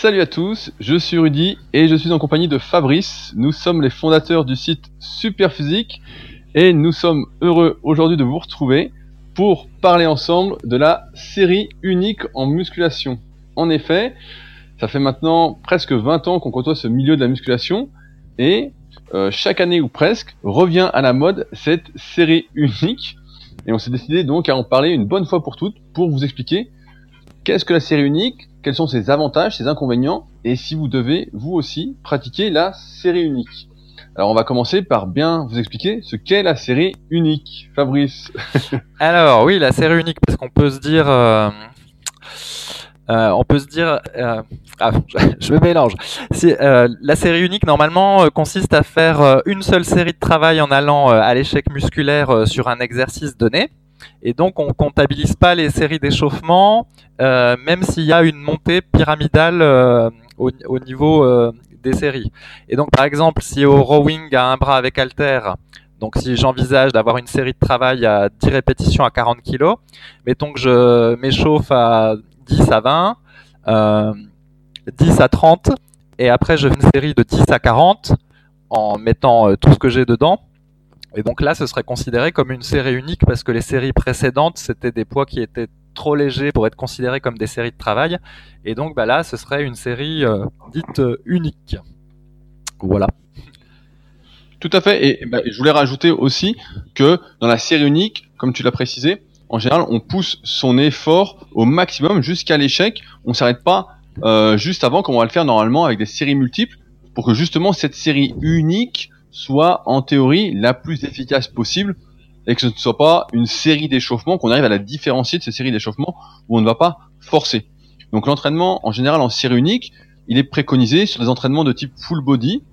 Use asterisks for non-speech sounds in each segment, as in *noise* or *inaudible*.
Salut à tous, je suis Rudy et je suis en compagnie de Fabrice. Nous sommes les fondateurs du site Superphysique et nous sommes heureux aujourd'hui de vous retrouver pour parler ensemble de la série unique en musculation. En effet, ça fait maintenant presque 20 ans qu'on côtoie ce milieu de la musculation et euh, chaque année ou presque revient à la mode cette série *laughs* unique et on s'est décidé donc à en parler une bonne fois pour toutes pour vous expliquer qu'est-ce que la série unique, quels sont ses avantages, ses inconvénients, et si vous devez, vous aussi, pratiquer la série unique. Alors on va commencer par bien vous expliquer ce qu'est la série unique. Fabrice. *laughs* Alors oui, la série unique, parce qu'on peut se dire... Euh, euh, on peut se dire, euh, ah, *laughs* je me mélange. Si, la série unique normalement consiste à faire une seule série de travail en allant à l'échec musculaire sur un exercice donné. Et donc, on comptabilise pas les séries d'échauffement, euh, même s'il y a une montée pyramidale euh, au, niveau euh, des séries. Et donc, par exemple, si au rowing à un bras avec halter, donc si j'envisage d'avoir une série de travail à 10 répétitions à 40 kg, mettons que je m'échauffe à 10 à 20, 10 à 30, et après je fais une série de 10 à 40 en mettant tout ce que j'ai dedans. Et donc là, ce serait considéré comme une série unique parce que les séries précédentes, c'était des poids qui étaient trop légers pour être considérés comme des séries de travail. Et donc bah là, ce serait une série euh, dite euh, unique. Voilà. Tout à fait. Et, bah, je voulais rajouter aussi que dans la série unique, comme tu l'as précisé, en général, on pousse son effort au maximum jusqu'à l'échec. On s'arrête pas euh, juste avant, comme on va le faire normalement avec des séries multiples, pour que justement cette série unique soit en théorie la plus efficace possible et que ce ne soit pas une série d'échauffements, qu'on arrive à la différencier de ces séries d'échauffements où on ne va pas forcer. Donc l'entraînement en général en série unique, il est préconisé sur des entraînements de type full body,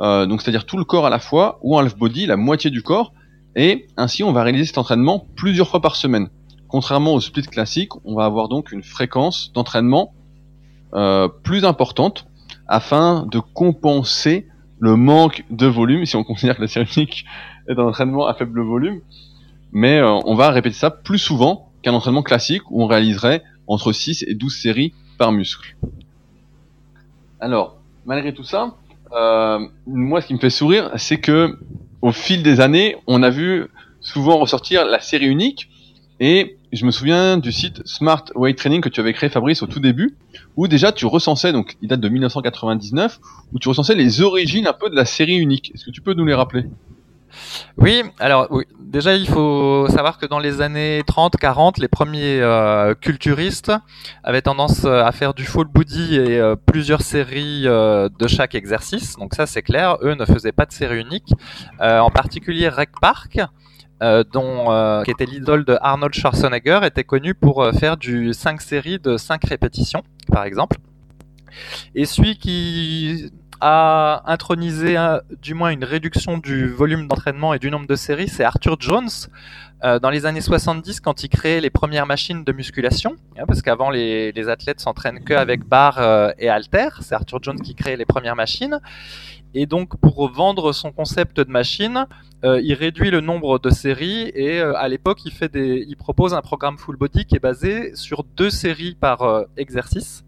euh, donc c'est-à-dire tout le corps à la fois, ou en half body, la moitié du corps, et ainsi on va réaliser cet entraînement plusieurs fois par semaine. Contrairement au split classique, on va avoir donc une fréquence d'entraînement euh, plus importante afin de compenser le manque de volume, si on considère que la série unique est un entraînement à faible volume. Mais euh, on va répéter ça plus souvent qu'un entraînement classique où on réaliserait entre 6 et 12 séries par muscle. Alors, malgré tout ça, euh, moi ce qui me fait sourire, c'est que au fil des années, on a vu souvent ressortir la série unique et je me souviens du site Smart Weight Training que tu avais créé Fabrice au tout début, où déjà tu recensais, donc il date de 1999, où tu recensais les origines un peu de la série unique. Est-ce que tu peux nous les rappeler? Oui, alors oui. déjà il faut savoir que dans les années 30-40, les premiers euh, culturistes avaient tendance euh, à faire du full body et euh, plusieurs séries de chaque exercice. Donc ça c'est clair, eux ne faisaient pas de série unique. en particulier Rec Park, euh, dont, euh, qui était l'idole de Arnold Schwarzenegger, était connu pour euh, faire du 5 séries de 5 répétitions, par exemple. Et celui qui a intronisé du moins une réduction du volume d'entraînement et du nombre de séries, c'est Arthur Jones, dans les années 70 quand il créait les premières machines de musculation, hein, parce qu'avant les, les, athlètes s'entraînent que avec barres et haltères, c'est Arthur Jones qui crée les premières machines. Et donc pour vendre son concept de machine, euh, il réduit le nombre de séries et euh, à l'époque il propose un programme full body qui est basé sur deux séries par euh, exercice.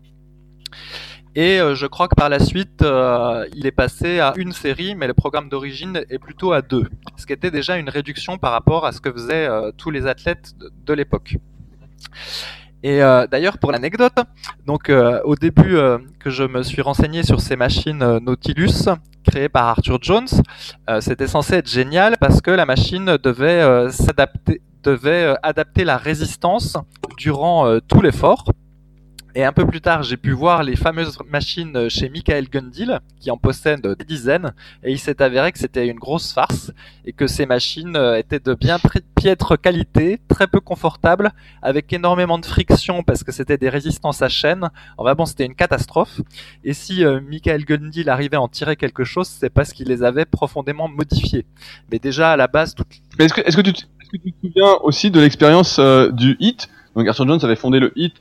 Et je crois que par la suite, il est passé à une série, mais le programme d'origine est plutôt à deux, ce qui était déjà une réduction par rapport à ce que faisaient tous les athlètes de l'époque. Et euh, d'ailleurs, pour l'anecdote, donc euh, au début euh, que je me suis renseigné sur ces machines Nautilus créées par Arthur Jones, c'était censé être génial parce que la machine devait s'adapter, devait adapter la résistance durant tout l'effort. Et un peu plus tard, j'ai pu voir les fameuses machines chez Michael Gundil, qui en possède des dizaines, et il s'est avéré que c'était une grosse farce, et que ces machines euh, étaient de bien piètre qualité, très peu confortables, avec énormément de friction parce que c'était des résistances à chaîne. Enfin bon, c'était une catastrophe. Et si euh, Michael Gundil arrivait à en tirer quelque chose, c'est parce qu'il les avait profondément modifiées. Mais déjà, à la base... Tout... Est-ce que, tu te souviens aussi de l'expérience euh, du HIT? Donc Arthur Jones avait fondé le HIT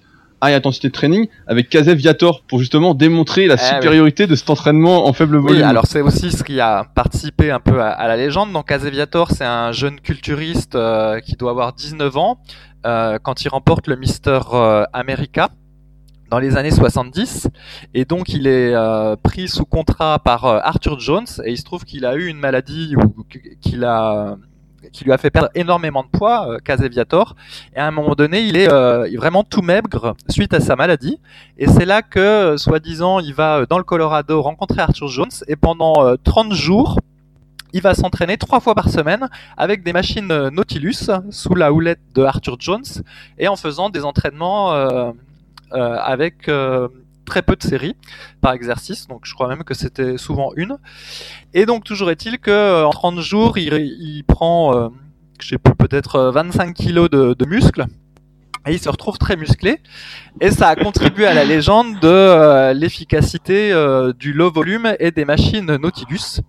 high intensité de training avec Kazev Viator pour justement démontrer la eh supériorité de cet entraînement en faible volume. Oui, alors c'est aussi ce qui a participé un peu à, la légende. Donc Kazev Viator, c'est un jeune culturiste euh, qui doit avoir 19 ans euh, quand il remporte le Mister euh, America dans les années 70 et donc il est pris sous contrat par Arthur Jones et il se trouve qu'il a eu une maladie ou qu'il a qui lui a fait perdre énormément de poids, euh, Caseviator. Et à un moment donné, il est euh, vraiment tout maigre suite à sa maladie. Et c'est là que, euh, soi-disant, il va dans le Colorado rencontrer Arthur Jones. Et pendant 30 jours, il va s'entraîner trois fois par semaine avec des machines Nautilus sous la houlette de Arthur Jones et en faisant des entraînements avec très peu de séries par exercice, donc je crois même que c'était souvent une. Et donc toujours est-il que euh, en 30 jours, il, prend, euh, je sais plus, peut-être 25 euh, kilos de, de muscles. Et il se retrouve très musclé. Et ça a contribué à la légende de l'efficacité du low volume et des machines Nautilus.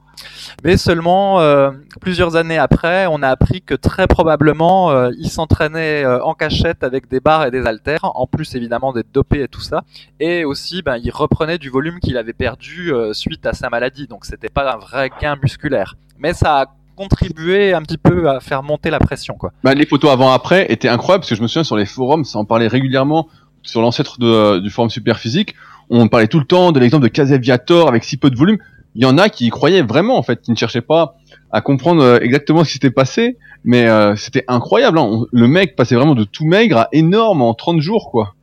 Mais seulement euh, plusieurs années après, on a appris que très probablement euh, il s'entraînait euh, en cachette avec des barres et des haltères, en plus évidemment d'être dopé et tout ça. Et aussi, ben, il reprenait du volume qu'il avait perdu suite à sa maladie. Donc c'était pas un vrai gain musculaire. Mais ça a contribué un petit peu à faire monter la pression. Quoi. Bah, les photos avant-après étaient incroyables parce que je me souviens sur les forums, ça en parlait régulièrement sur l'ancêtre du forum super physique. On parlait tout le temps de l'exemple de Casaviator avec si peu de volume il y en a qui y croyaient vraiment en fait, qui ne cherchaient pas à comprendre euh, exactement ce qui s'était passé, mais euh, c'était incroyable. Hein. le mec passait vraiment de tout maigre à énorme en 30 jours quoi.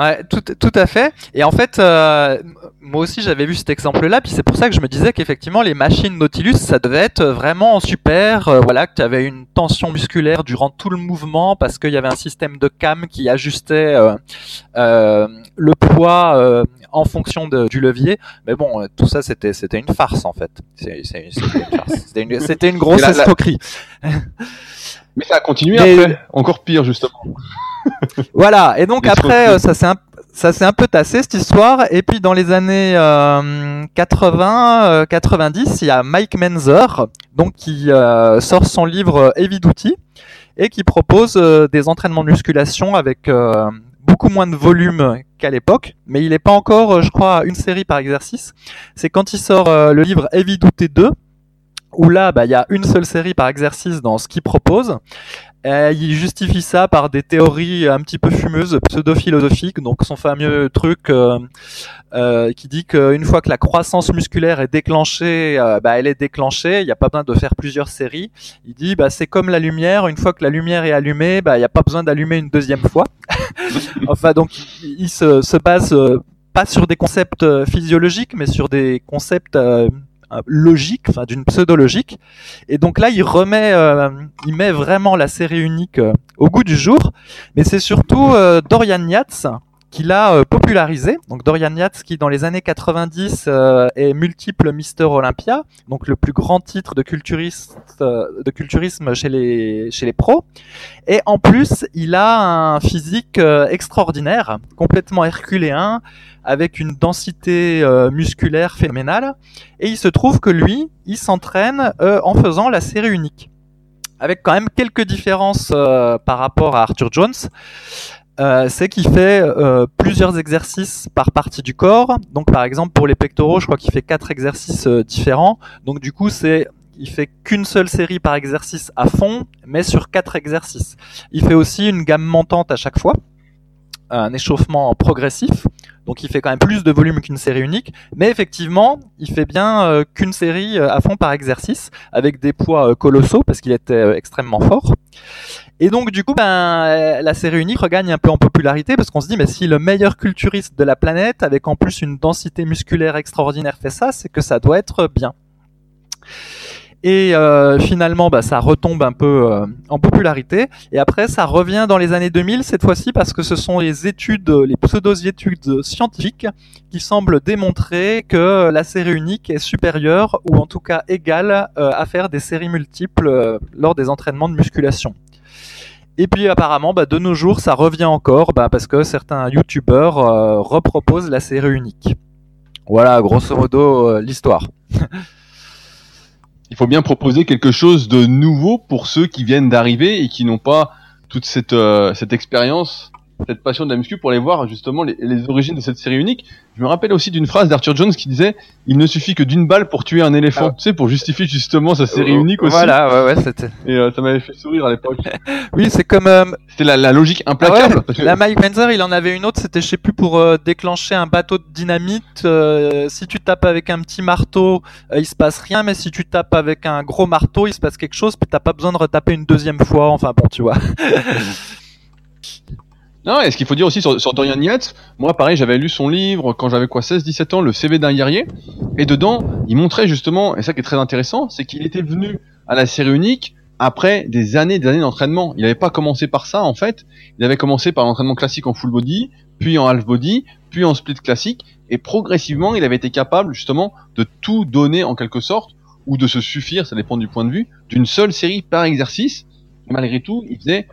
Ouais, tout, tout à fait. Et en fait, euh, moi aussi j'avais vu cet exemple-là, puis c'est pour ça que je me disais qu'effectivement les machines Nautilus, ça devait être vraiment super. Euh, voilà, que tu avais une tension musculaire durant tout le mouvement parce qu'il y avait un système de cam qui ajustait euh, le poids en fonction de, du levier. Mais bon, tout ça c'était c'était une farce en fait. C'était une, une, une, grosse escroquerie. *laughs* Mais ça a continué après, encore pire justement *laughs* voilà. Et donc après, euh, ça s'est un, ça s'est un peu tassé cette histoire. Et puis dans les années 80, euh, 90, euh, il y a Mike Menzer, donc qui sort son livre Heavy Duty et qui propose des entraînements de musculation avec beaucoup moins de volume qu'à l'époque, mais il n'est pas encore, je crois, une série par exercice. C'est quand il sort le livre Heavy Duty 2, où là, bah, il y a une seule série par exercice dans ce qu'il propose. Euh, il justifie ça par des théories un petit peu fumeuses, pseudo-philosophiques. Donc son fameux truc euh, euh, qui dit qu'une fois que la croissance musculaire est déclenchée, bah, elle est déclenchée. Il n'y a pas besoin de faire plusieurs séries. Il dit bah c'est comme la lumière. Une fois que la lumière est allumée, bah il n'y a pas besoin d'allumer une deuxième fois. *laughs* enfin donc il, se, se base pas sur des concepts physiologiques, mais sur des concepts logique, enfin d'une pseudo-logique. Et donc là, il remet, euh, il met vraiment la série unique euh, au goût du jour. Mais c'est surtout euh, Dorian Yates qui l'a popularisé. Donc Dorian Yates qui dans les années 90 est multiple Mister Olympia, donc le plus grand titre de culturiste de culturisme chez les chez les pros. Et en plus, il a un physique extraordinaire, complètement herculéen avec une densité euh, musculaire phénoménale. Et il se trouve que lui, il s'entraîne euh, en faisant la série unique. Avec quand même quelques différences euh, par rapport à Arthur Jones. C'est qu'il fait plusieurs exercices par partie du corps. Donc par exemple pour les pectoraux, je crois qu'il fait quatre exercices différents. Donc du coup c'est il fait qu'une seule série par exercice à fond, mais sur quatre exercices. Il fait aussi une gamme montante à chaque fois, un échauffement progressif donc il fait quand même plus de volume qu'une série unique, mais effectivement, il fait bien euh, qu'une série euh, à fond par exercice, avec des poids euh, colossaux, parce qu'il était extrêmement fort. Et donc du coup, ben, la série unique regagne un peu en popularité, parce qu'on se dit, mais si le meilleur culturiste de la planète, avec en plus une densité musculaire extraordinaire, fait ça, c'est que ça doit être bien. Et euh, finalement, bah, ça retombe un peu euh, en popularité. Et après, ça revient dans les années 2000 cette fois-ci parce que ce sont les études, les pseudo-études scientifiques qui semblent démontrer que la série unique est supérieure ou en tout cas égale euh, à faire des séries multiples lors des entraînements de musculation. Et puis apparemment, bah, de nos jours, ça revient encore bah, parce que certains youtubeurs reproposent la série unique. Voilà, grosso modo, l'histoire. *laughs* il faut bien proposer quelque chose de nouveau pour ceux qui viennent d'arriver et qui n'ont pas toute cette, euh, cette expérience cette passion de la muscu pour aller voir justement les, origines de cette série unique. Je me rappelle aussi d'une phrase d'Arthur Jones qui disait il ne suffit que d'une balle pour tuer un éléphant, ah. tu sais, pour justifier justement sa série oh, unique aussi. Voilà, ouais, ouais, c'était. *laughs* Et euh, ça m'avait fait sourire à l'époque. *laughs* oui, c'est comme. Euh, c'était la, la, logique implacable. Ah La Mike Menzer, il en avait une autre, c'était je sais plus pour euh, déclencher un bateau de dynamite. si tu tapes avec un petit marteau, il se passe rien, mais si tu tapes avec un gros marteau, il se passe quelque chose, puis t'as pas besoin de retaper une deuxième fois. Enfin bon, tu vois. *laughs* Non, et ce qu'il faut dire aussi sur, sur Dorian Yates, moi pareil, j'avais lu son livre quand j'avais quoi 16-17 ans, le CV d'un guerrier, et dedans, il montrait justement, et ça qui est très intéressant, c'est qu'il était venu à la série unique après des années des années d'entraînement. Il n'avait pas commencé par ça en fait, il avait commencé par l'entraînement classique en full body, puis en half body, puis en split classique, et progressivement il avait été capable justement de tout donner en quelque sorte, ou de se suffire, ça dépend du point de vue, d'une seule série par exercice. malgré tout, il faisait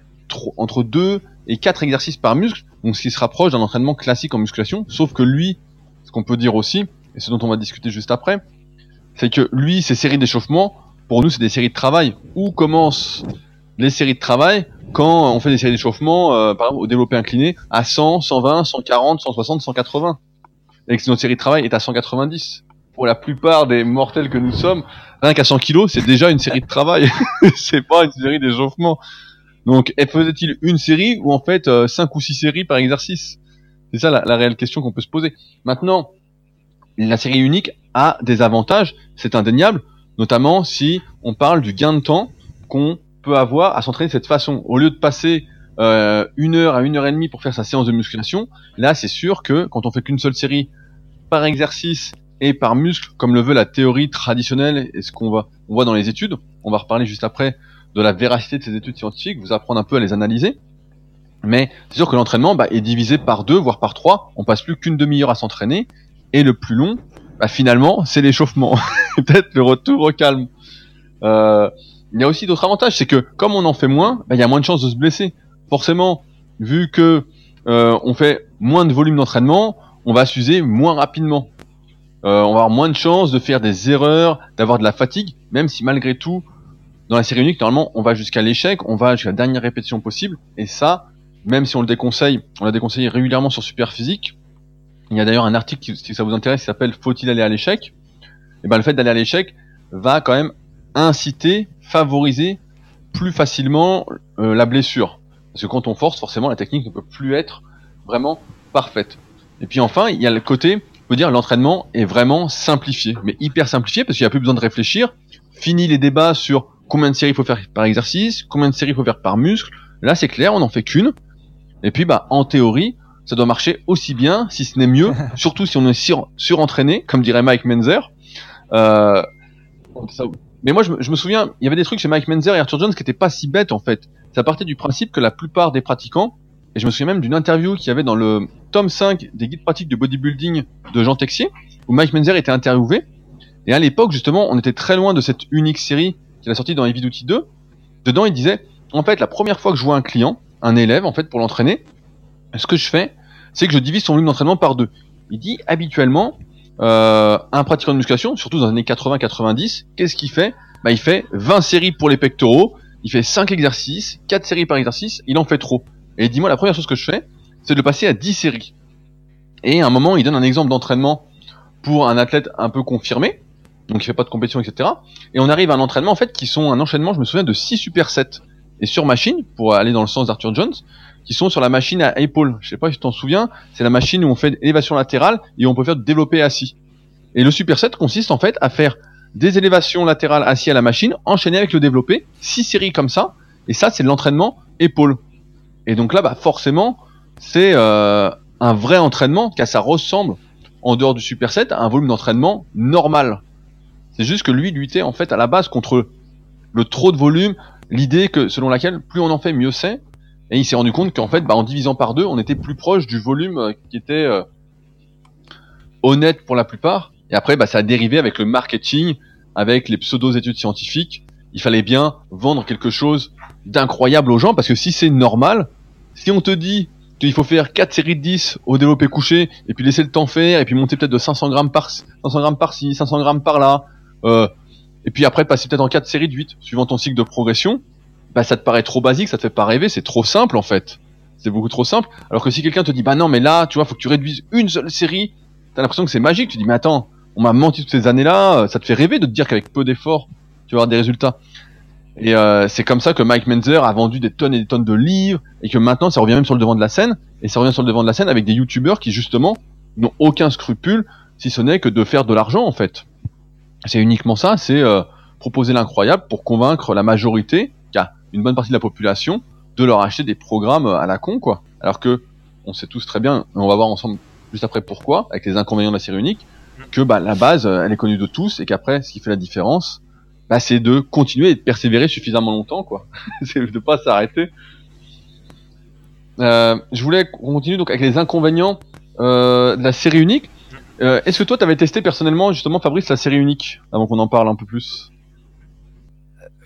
entre deux et 4 exercices par muscle, donc ce qui se rapproche d'un entraînement classique en musculation, sauf que lui, ce qu'on peut dire aussi, et ce dont on va discuter juste après, c'est que lui, ces séries d'échauffement, pour nous, c'est des séries de travail. Où commencent les séries de travail quand on fait des séries d'échauffement, euh, par exemple, au développé incliné, à 100, 120, 140, 160, 180. Et que notre série de travail est à 190. Pour la plupart des mortels que nous sommes, rien qu'à 100 kg, c'est déjà une série de travail. *laughs* c'est pas une série d'échauffement. Donc, faisait-il une série ou en fait euh, cinq ou six séries par exercice? C'est ça la, réelle question qu'on peut se poser. Maintenant, la série unique a des avantages, c'est indéniable, notamment si on parle du gain de temps qu'on peut avoir à s'entraîner de cette façon. Au lieu de passer euh, une heure à une heure et demie pour faire sa séance de musculation, là c'est sûr que quand on fait qu'une seule série par exercice et par muscle, comme le veut la théorie traditionnelle et ce qu'on va on voit dans les études, on va reparler juste après de la véracité de ces études scientifiques, vous apprendre un peu à les analyser. Mais c'est sûr que l'entraînement bah, est divisé par deux, voire par trois. On passe plus qu'une demi-heure à s'entraîner. Et le plus long, bah, finalement, c'est l'échauffement. *laughs* Peut-être le retour au calme. Euh, il y a aussi d'autres avantages, c'est que comme on en fait moins, bah, il y a moins de chances de se blesser. Forcément, vu que euh, on fait moins de volume d'entraînement, on va s'user moins rapidement. Euh, on va avoir moins de chances de faire des erreurs, d'avoir de la fatigue, même si malgré tout, dans la série unique, normalement, on va jusqu'à l'échec, on va jusqu'à la dernière répétition possible, et ça, même si on le déconseille, on l'a déconseillé régulièrement sur Superphysique. Il y a d'ailleurs un article qui, si ça vous intéresse, qui s'appelle Faut-il aller à l'échec? Et ben le fait d'aller à l'échec va quand même inciter, favoriser plus facilement euh, la blessure. Parce que quand on force, forcément, la technique ne peut plus être vraiment parfaite. Et puis enfin, il y a le côté, on peut dire, l'entraînement est vraiment simplifié, mais hyper simplifié parce qu'il n'y a plus besoin de réfléchir. Fini les débats sur combien de séries il faut faire par exercice, combien de séries il faut faire par muscle. Là, c'est clair, on n'en fait qu'une. Et puis, bah, en théorie, ça doit marcher aussi bien, si ce n'est mieux, *laughs* surtout si on est sur, surentraîné, comme dirait Mike Menzer. Euh, mais moi, je me, souviens, il y avait des trucs chez Mike Menzer et Arthur Jones qui étaient pas si bêtes, en fait. Ça partait du principe que la plupart des pratiquants, et je me souviens même d'une interview qu'il y avait dans le tome 5 des guides pratiques du bodybuilding de Jean Texier, où Mike Menzer était interviewé. Et à l'époque, justement, on était très loin de cette unique série qu'il a sorti dans Heavy Duty 2. Dedans, il disait, en fait, la première fois que je vois un client, un élève, en fait, pour l'entraîner, ce que je fais, c'est que je divise son volume d'entraînement par deux. Il dit, habituellement, euh, un pratiquant de musculation, surtout dans les années 80-90, qu'est-ce qu'il fait? Bah, Il fait 20 séries pour les pectoraux, il fait 5 exercices, 4 séries par exercice, il en fait trop. Et dis-moi, la première chose que je fais, c'est de le passer à 10 séries. Et à un moment, il donne un exemple d'entraînement pour un athlète un peu confirmé, donc il fait pas de compétition, etc. Et on arrive à un entraînement en fait qui sont un enchaînement, je me souviens, de 6 supersets. Et sur machine, pour aller dans le sens d'Arthur Jones, qui sont sur la machine à épaule. Je sais pas si tu t'en souviens, c'est la machine où on fait élévation latérale et on peut faire développer assis. Et le superset consiste en fait à faire des élévations latérales assis à la machine, enchaînées avec le développé, 6 séries comme ça, et ça c'est l'entraînement épaule. Et donc là, bah forcément, c'est euh, un vrai entraînement, car ça ressemble, en dehors du superset, à un volume d'entraînement normal. C'est juste que lui luttait en fait à la base contre le trop de volume, l'idée que selon laquelle plus on en fait mieux c'est. Et il s'est rendu compte qu'en fait, bah, en divisant par deux, on était plus proche du volume euh, qui était euh, honnête pour la plupart. Et après, bah, ça a dérivé avec le marketing, avec les pseudo-études scientifiques. Il fallait bien vendre quelque chose d'incroyable aux gens, parce que si c'est normal, si on te dit qu'il faut faire 4 séries de 10 au développé couché, et puis laisser le temps faire, et puis monter peut-être de 500 grammes par 500 grammes par-ci, 500 grammes par-là, euh, et puis après passer peut-être en 4 séries de 8, suivant ton cycle de progression, bah ça te paraît trop basique, ça te fait pas rêver, c'est trop simple en fait. c'est beaucoup trop simple. Alors que si quelqu'un te dit, bah non, mais là, tu vois, faut que tu réduises une seule série, t'as l'impression que c'est magique. Tu dis, mais attends, on m'a menti toutes ces années-là, ça te fait rêver de te dire qu'avec peu d'efforts, tu vas avoir des résultats. Et euh, c'est comme ça que Mike Menzer a vendu des tonnes et des tonnes de livres, et que maintenant, ça revient même sur le devant de la scène, et ça revient sur le devant de la scène avec des youtubeurs qui, justement, n'ont aucun scrupule, si ce n'est que de faire de l'argent, en fait. C'est uniquement ça, c'est euh, proposer l'incroyable pour convaincre la majorité, qui a une bonne partie de la population, de leur acheter des programmes à la con, quoi. Alors que, on sait tous très bien, on va voir ensemble juste après pourquoi, avec les inconvénients de la série unique, que bah, la base, euh, elle est connue de tous, et qu'après, ce qui fait la différence, bah, c'est de continuer et de persévérer suffisamment longtemps, quoi. *laughs* c'est de pas s'arrêter. Euh, je voulais qu'on continue donc avec les inconvénients euh, de la série unique. Euh, Est-ce que toi, tu avais testé personnellement, justement, Fabrice, la série unique, avant qu'on en parle un peu plus?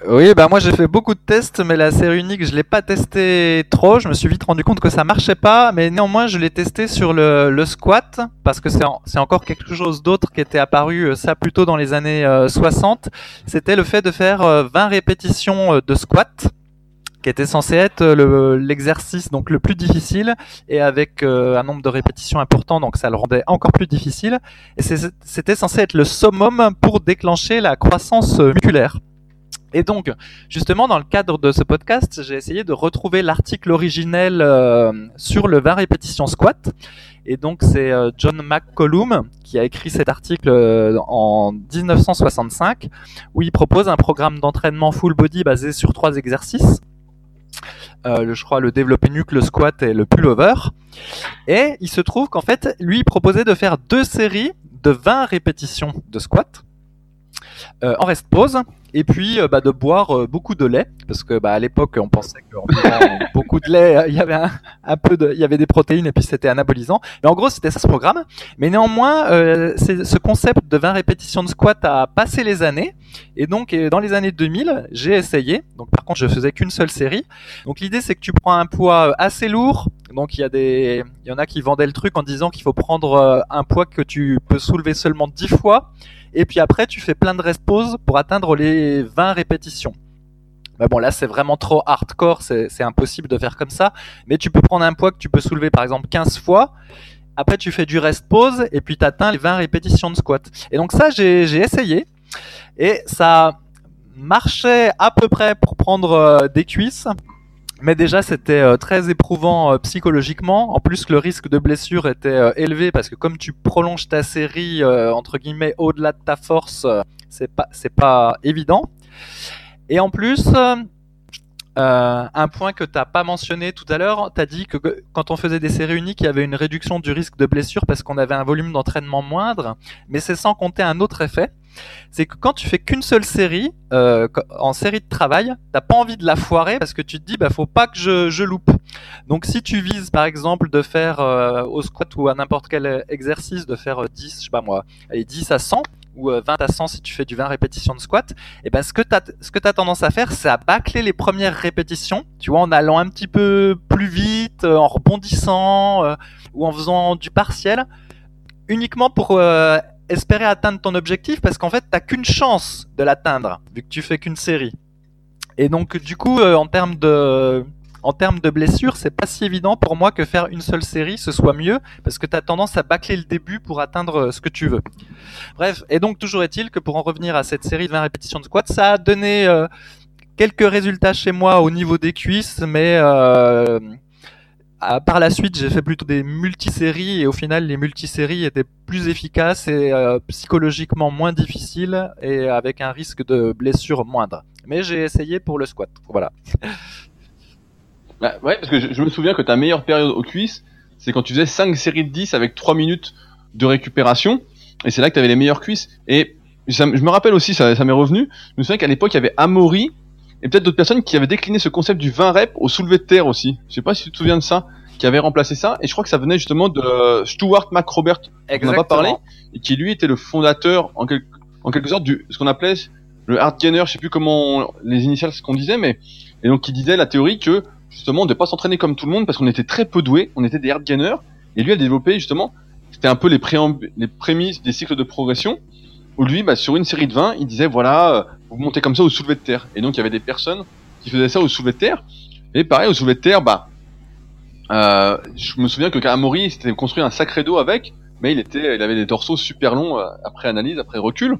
Oui, bah moi j'ai fait beaucoup de tests, mais la série unique je l'ai pas testé trop. Je me suis vite rendu compte que ça marchait pas, mais néanmoins je l'ai testé sur le, le squat parce que c'est c'est encore quelque chose d'autre qui était apparu euh, ça plutôt dans les années 60. Euh, C'était le fait de faire 20 euh, répétitions de squat qui était censé être l'exercice donc le plus difficile et avec un nombre de répétitions important donc ça le rendait encore plus difficile et c'était censé être le summum pour déclencher la croissance musculaire. Et donc, justement, dans le cadre de ce podcast, j'ai essayé de retrouver l'article originel euh, sur le 20 répétitions squat. Et donc, c'est euh, John McCollum qui a écrit cet article euh, en 1965, où il propose un programme d'entraînement full body basé sur trois exercices. Le, je crois le développé nuque, le squat et le pullover. Et il se trouve qu'en fait, lui, il proposait de faire deux séries de 20 répétitions de squat en rest pause et puis euh, bah, de boire euh, beaucoup de lait parce que bah, à l'époque on pensait qu'en buvant *laughs* beaucoup de lait euh, il y avait un, peu de il y avait des protéines et puis c'était anabolisant. Mais en gros c'était ça ce programme. Mais néanmoins c'est ce concept de 20 répétitions de squat a passé les années. Et donc dans les années 2000 j'ai essayé. Donc par contre je faisais qu'une seule série. Donc l'idée c'est que tu prends un poids assez lourd. Donc il y a des il y en a qui vendaient le truc en disant qu'il faut prendre un poids que tu peux soulever seulement 10 fois. Et puis après tu fais plein de rest pause pour atteindre les 20 répétitions. Mais bon, là, c'est vraiment trop hardcore, c'est impossible de faire comme ça. Mais tu peux prendre un poids que tu peux soulever, par exemple, 15 fois. Après, tu fais du rest pause et puis tu atteins les 20 répétitions de squat. Et donc ça, j'ai essayé. Et ça marchait à peu près pour prendre euh, des cuisses. Mais déjà, c'était euh, très éprouvant euh, psychologiquement. En plus, le risque de blessure était élevé parce que comme tu prolonges ta série entre guillemets au-delà de ta force, c'est pas c'est pas évident. Et en plus, un point que t'as pas mentionné tout à l'heure, t'as dit que quand on faisait des séries uniques, il y avait une réduction du risque de blessure parce qu'on avait un volume d'entraînement moindre. Mais c'est sans compter un autre effet c'est que quand tu fais qu'une seule série, euh, en série de travail, t'as pas envie de la foirer parce que tu te dis, bah faut pas que je, je loupe. Donc si tu vises par exemple de faire euh, au squat ou à n'importe quel exercice de faire 10, euh, je sais pas moi, allez 10 à 100 ou 20 à 100 si tu fais du 20 répétitions de squat, et eh ben ce que tu ce que as tendance à faire, c'est à bâcler les premières répétitions, tu vois, en allant un petit peu plus vite, en rebondissant ou en faisant du partiel uniquement pour espérer atteindre ton objectif parce qu'en fait, t'as qu'une chance de l'atteindre vu que tu fais qu'une série. Et donc, du coup, euh, en termes de en termes de blessures, c'est pas si évident pour moi que faire une seule série ce soit mieux parce que tu as tendance à bâcler le début pour atteindre euh, ce que tu veux. Bref, et donc toujours est-il que pour en revenir à cette série de 20 répétitions de squat, ça a donné euh, quelques résultats chez moi au niveau des cuisses, mais par la suite, j'ai fait plutôt des multiséries et au final, les multiséries étaient plus efficaces et euh, psychologiquement moins difficiles et avec un risque de blessure moindre. Mais j'ai essayé pour le squat. Voilà. Bah, ouais, parce que je, me souviens que ta meilleure période aux cuisses, c'est quand tu faisais 5 séries de 10 avec 3 minutes de récupération. Et c'est là que tu avais les meilleures cuisses. Et je me rappelle aussi, ça, ça m'est revenu, je me souviens qu'à l'époque, il y avait Amaury et peut-être d'autres personnes qui avaient décliné ce concept du 20 reps au soulevé de terre aussi. Je sais pas si tu te souviens de ça, qui avait remplacé ça, et je crois que ça venait justement de Stuart McRobert, on n'a pas parlé, et qui lui était le fondateur en, en quelque sorte du ce qu'on appelait le hard gainer, je sais plus comment les initiales ce qu'on disait, mais et donc qui disait la théorie que justement devait pas s'entraîner comme tout le monde parce qu'on était très peu doués, on était des hard gainers, et lui a développé justement, c'était un peu les, les prémices des cycles de progression, où lui, bah, sur une série de 20, il disait voilà, euh, vous montez comme ça au soulevé de terre. Et donc il y avait des personnes qui faisaient ça au soulevé de terre. Et pareil, au soulevé de terre, bah, Euh, je me souviens que Kamori s'était construit un sacré dos avec, mais il était, il avait des torsos super longs euh, après analyse, après recul.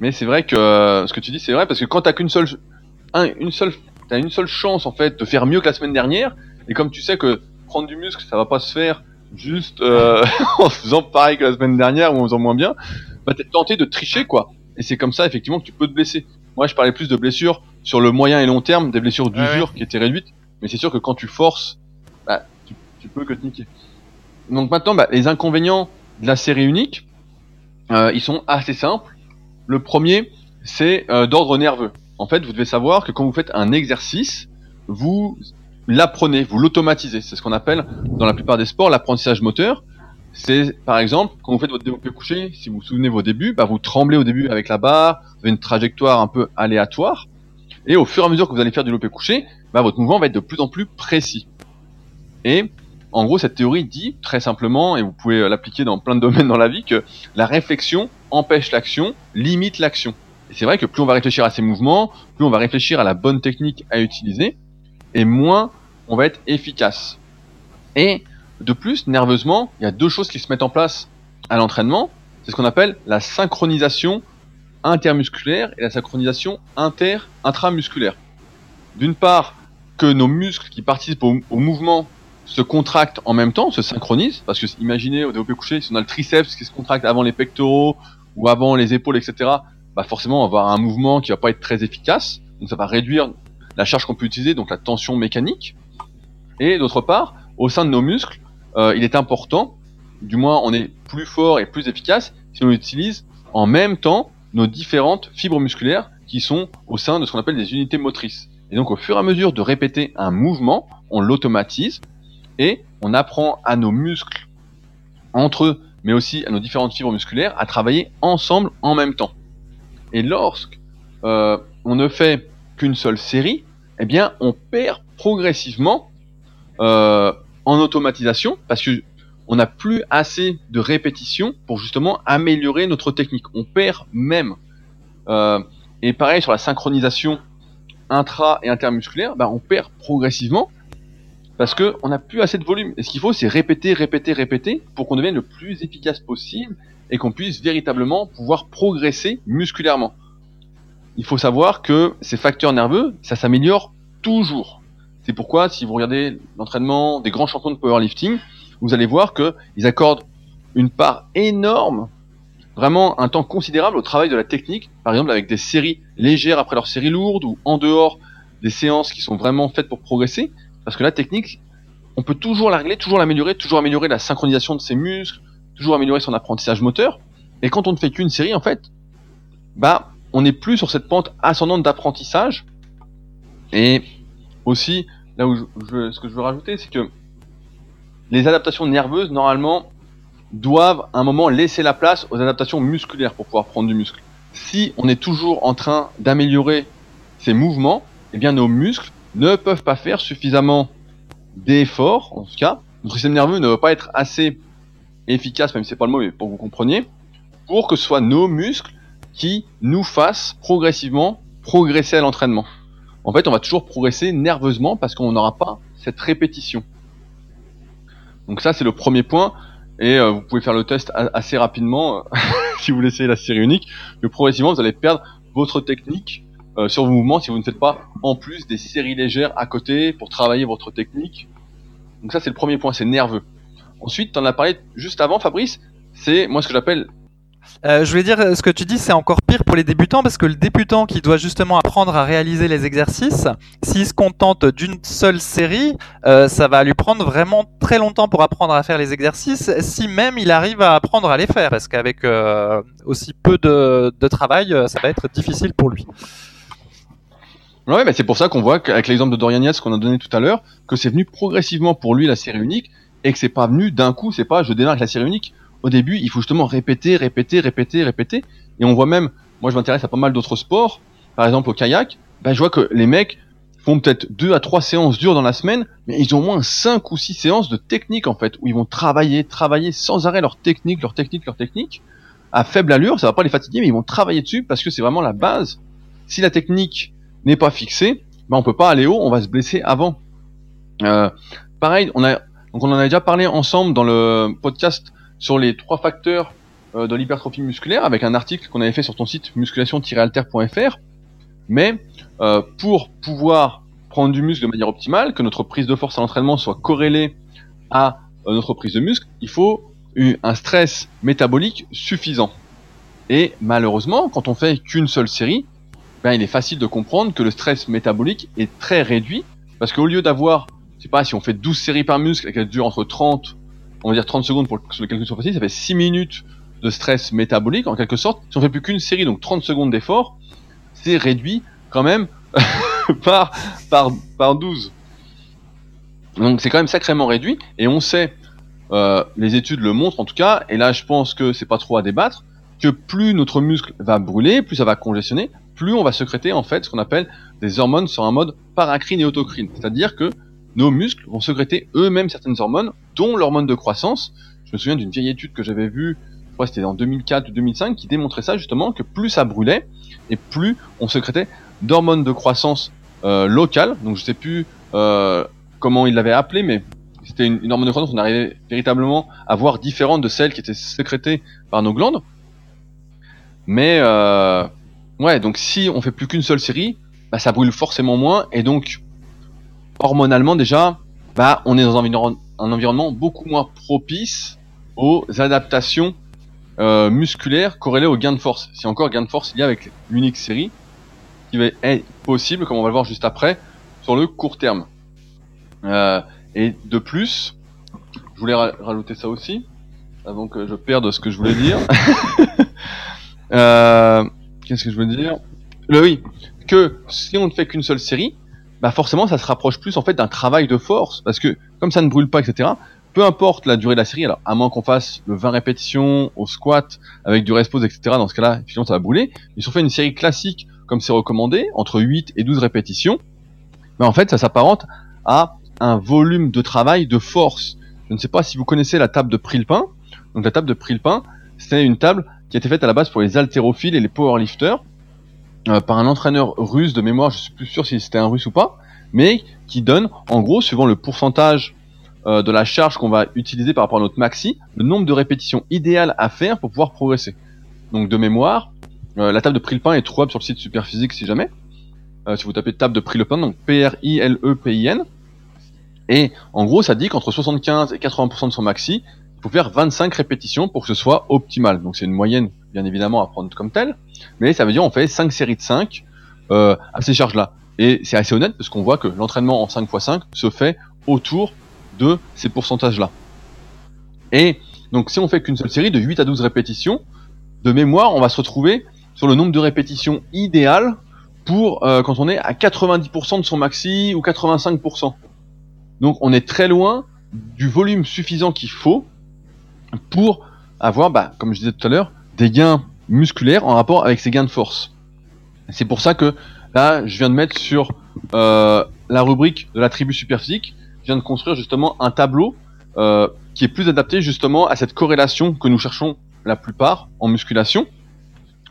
Mais c'est vrai que euh, ce que tu dis, c'est vrai parce que quand t'as qu'une seule, un, une seule, t'as une seule chance en fait de faire mieux que la semaine dernière, et comme tu sais que prendre du muscle, ça va pas se faire juste euh, *laughs* en faisant pareil que la semaine dernière ou en faisant moins bien, bah t'es tenté de tricher quoi. Et c'est comme ça effectivement que tu peux te blesser. Moi, je parlais plus de blessures sur le moyen et long terme, des blessures d'usure qui étaient réduites, mais c'est sûr que quand tu forces, bah, tu, tu peux que te niquer. Donc maintenant, bah, les inconvénients de la série unique, euh, ils sont assez simples. Le premier, c'est euh, d'ordre nerveux. En fait, vous devez savoir que quand vous faites un exercice, vous l'apprenez, vous l'automatisez. C'est ce qu'on appelle dans la plupart des sports l'apprentissage moteur. C'est par exemple quand vous faites votre développé couché, si vous vous souvenez vos débuts, bah, vous tremblez au début avec la barre, vous avez une trajectoire un peu aléatoire, et au fur et à mesure que vous allez faire du développé couché, bah, votre mouvement va être de plus en plus précis. Et en gros, cette théorie dit très simplement, et vous pouvez l'appliquer dans plein de *laughs* domaines dans la vie, que la réflexion empêche l'action, limite l'action. C'est vrai que plus on va réfléchir à ces mouvements, plus on va réfléchir à la bonne technique à utiliser, et moins on va être efficace. Et de plus, nerveusement, il y a deux choses qui se mettent en place à l'entraînement. C'est ce qu'on appelle la synchronisation intermusculaire et la synchronisation inter-intramusculaire. D'une part, que nos muscles qui participent au, au, mouvement se contractent en même temps, se synchronisent, parce que imaginez au développé couché, si on a le triceps qui se contracte avant les pectoraux ou avant les épaules, etc., bah forcément avoir un mouvement qui va pas être très efficace, donc ça va réduire la charge qu'on peut utiliser, donc la tension mécanique. Et d'autre part, au sein de nos muscles, euh, il est important, du moins on est plus fort et plus efficace si on utilise en même temps nos différentes fibres musculaires qui sont au sein de ce qu'on appelle des unités motrices. Et donc au fur et à mesure de répéter un mouvement, on l'automatise et on apprend à nos muscles entre eux, mais aussi à nos différentes fibres musculaires, à travailler ensemble en même temps. Et lorsque euh, on ne fait qu'une seule série, eh bien on perd progressivement euh, en automatisation parce que on n'a plus assez de répétitions pour justement améliorer notre technique. On perd même. Euh, et pareil sur la synchronisation intra et intermusculaire, bah, on perd progressivement parce que on n'a plus assez de volume. Et ce qu'il faut, c'est répéter, répéter, répéter pour qu'on devienne le plus efficace possible et qu'on puisse véritablement pouvoir progresser musculairement. Il faut savoir que ces facteurs nerveux, ça s'améliore toujours. C'est pourquoi, si vous regardez l'entraînement des grands champions de powerlifting, vous allez voir qu'ils accordent une part énorme, vraiment un temps considérable au travail de la technique, par exemple avec des séries légères après leurs séries lourdes ou en dehors des séances qui sont vraiment faites pour progresser, parce que la technique, on peut toujours la régler, toujours l'améliorer, toujours améliorer la synchronisation de ses muscles, toujours améliorer son apprentissage moteur. Et quand on ne fait qu'une série, en fait, bah, on n'est plus sur cette pente ascendante d'apprentissage. Et aussi, là où je, ce que je veux rajouter, c'est que les adaptations nerveuses, normalement, doivent à un moment laisser la place aux adaptations musculaires pour pouvoir prendre du muscle. Si on est toujours en train d'améliorer ces mouvements, eh bien nos muscles ne peuvent pas faire suffisamment d'efforts, en tout cas, notre système nerveux ne va pas être assez efficace, même si c'est pas le mot, mais pour que vous compreniez, pour que ce soit nos muscles qui nous fassent progressivement progresser à l'entraînement. En fait, on va toujours progresser nerveusement parce qu'on n'aura pas cette répétition. Donc ça, c'est le premier point. Et euh, vous pouvez faire le test assez rapidement *laughs* si vous laissez la série unique. Que progressivement, vous allez perdre votre technique euh, sur vos mouvements si vous ne faites pas en plus des séries légères à côté pour travailler votre technique. Donc ça, c'est le premier point, c'est nerveux. Ensuite, tu en as parlé juste avant, Fabrice. C'est moi ce que j'appelle euh, je voulais dire, ce que tu dis, c'est encore pire pour les débutants parce que le débutant qui doit justement apprendre à réaliser les exercices, s'il se contente d'une seule série, euh, ça va lui prendre vraiment très longtemps pour apprendre à faire les exercices, si même il arrive à apprendre à les faire, parce qu'avec euh, aussi peu de, de, travail, euh, ça va être difficile pour lui. Ouais, mais c'est pour ça qu'on voit qu'avec l'exemple de Dorian Yates qu'on a donné tout à l'heure, que c'est venu progressivement pour lui la série unique et que c'est pas venu d'un coup, c'est pas je démarre la série unique au début, il faut justement répéter, répéter, répéter, répéter. Et on voit même, moi je m'intéresse à pas mal d'autres sports, par exemple au kayak, ben, je vois que les mecs font peut-être deux à trois séances dures dans la semaine, mais ils ont au moins cinq ou six séances de technique en fait, où ils vont travailler, travailler sans arrêt leur technique, leur technique, leur technique, à faible allure, ça va pas les fatiguer, mais ils vont travailler dessus parce que c'est vraiment la base. Si la technique n'est pas fixée, ben on peut pas aller haut, on va se blesser avant. Euh, pareil, on a, donc on en a déjà parlé ensemble dans le podcast sur les trois facteurs euh, de l'hypertrophie musculaire avec un article qu'on avait fait sur ton site musculation-alter.fr. Mais euh, pour pouvoir prendre du muscle de manière optimale, que notre prise de force à l'entraînement soit corrélée à euh, notre prise de muscle, il faut un stress métabolique suffisant. Et malheureusement, quand on fait qu'une seule série, ben, il est facile de comprendre que le stress métabolique est très réduit, parce qu'au lieu d'avoir, je sais pas, si on fait 12 séries par muscle et qu'elles durent entre 30, on va dire 30 secondes pour que le calcul soit facile, ça fait 6 minutes de stress métabolique, en quelque sorte. Si on fait plus qu'une série, donc 30 secondes d'effort, c'est réduit quand même *laughs* par, par, par 12. Donc c'est quand même sacrément réduit, et on sait, euh, les études le montrent en tout cas, et là je pense que c'est pas trop à débattre, que plus notre muscle va brûler, plus ça va congestionner, plus on va sécréter en fait ce qu'on appelle des hormones sur un mode paracrine et autocrine. C'est-à-dire que nos muscles vont sécréter eux-mêmes certaines hormones, dont l'hormone de croissance. Je me souviens d'une vieille étude que j'avais vue, je crois que c'était en 2004 ou 2005, qui démontrait ça justement, que plus ça brûlait, et plus on sécrétait d'hormones de croissance euh, locales. Donc je sais plus euh, comment il l'avait appelé, mais c'était une, une, hormone de croissance qu'on arrivait véritablement à voir différente de celles qui étaient sécrétées par nos glandes. Mais euh, Ouais, donc si on fait plus qu'une seule série, bah, ça brûle forcément moins et donc hormonalement déjà, bah on est dans un, environnement beaucoup moins propice aux adaptations euh, musculaires corrélées au gain de force. Si encore gain de force il y a avec l'unique série, qui être possible, comme on va le voir juste après, sur le court terme. Euh, et de plus, je voulais rajouter ça aussi, avant que je perde ce que je voulais dire. *laughs* euh, Qu'est-ce que je veux dire? Le oui, que si on ne fait qu'une seule série, bah forcément ça se rapproche plus en fait d'un travail de force parce que comme ça ne brûle pas, etc. Peu importe la durée de la série, alors à moins qu'on fasse le 20 répétitions au squat avec du rest etc. Dans ce cas-là, finalement ça va brûler. Mais si fait une série classique comme c'est recommandé, entre 8 et 12 répétitions, bah en fait ça s'apparente à un volume de travail de force. Je ne sais pas si vous connaissez la table de Prilpin. Donc la table de Prilpin, c'est une table qui a été faite à la base pour les haltérophiles et les powerlifters euh, par un entraîneur russe de mémoire, je suis plus sûr si c'était un russe ou pas, mais qui donne en gros, suivant le pourcentage euh, de la charge qu'on va utiliser par rapport à notre maxi, le nombre de répétitions idéales à faire pour pouvoir progresser. Donc de mémoire, euh, la table de Prilpin est trouvable sur le site Superphysique si jamais. si vous tapez table de Prilpin, donc P-R-I-L-E-P-I-N. Et en gros, ça dit qu'entre 75 et 80% de son maxi, faut faire 25 répétitions pour que ce soit optimal. Donc c'est une moyenne, bien évidemment, à prendre comme telle. Mais ça veut dire on fait 5 séries de 5 euh, à ces charges-là. Et c'est assez honnête parce qu'on voit que l'entraînement en 5 x 5 se fait autour de ces pourcentages-là. Et donc si on fait qu'une seule série de 8 à 12 répétitions, de mémoire, on va se retrouver sur le nombre de répétitions idéal pour euh, quand on est à 90% de son maxi ou 85%. Donc on est très loin du volume suffisant qu'il faut pour avoir, bah, comme je disais tout à l'heure, des gains musculaires en rapport avec ces gains de force. C'est pour ça que là, je viens de mettre sur euh, la rubrique de la tribu superphysique, je viens de construire justement un tableau euh, qui est plus adapté justement à cette corrélation que nous cherchons la plupart en musculation,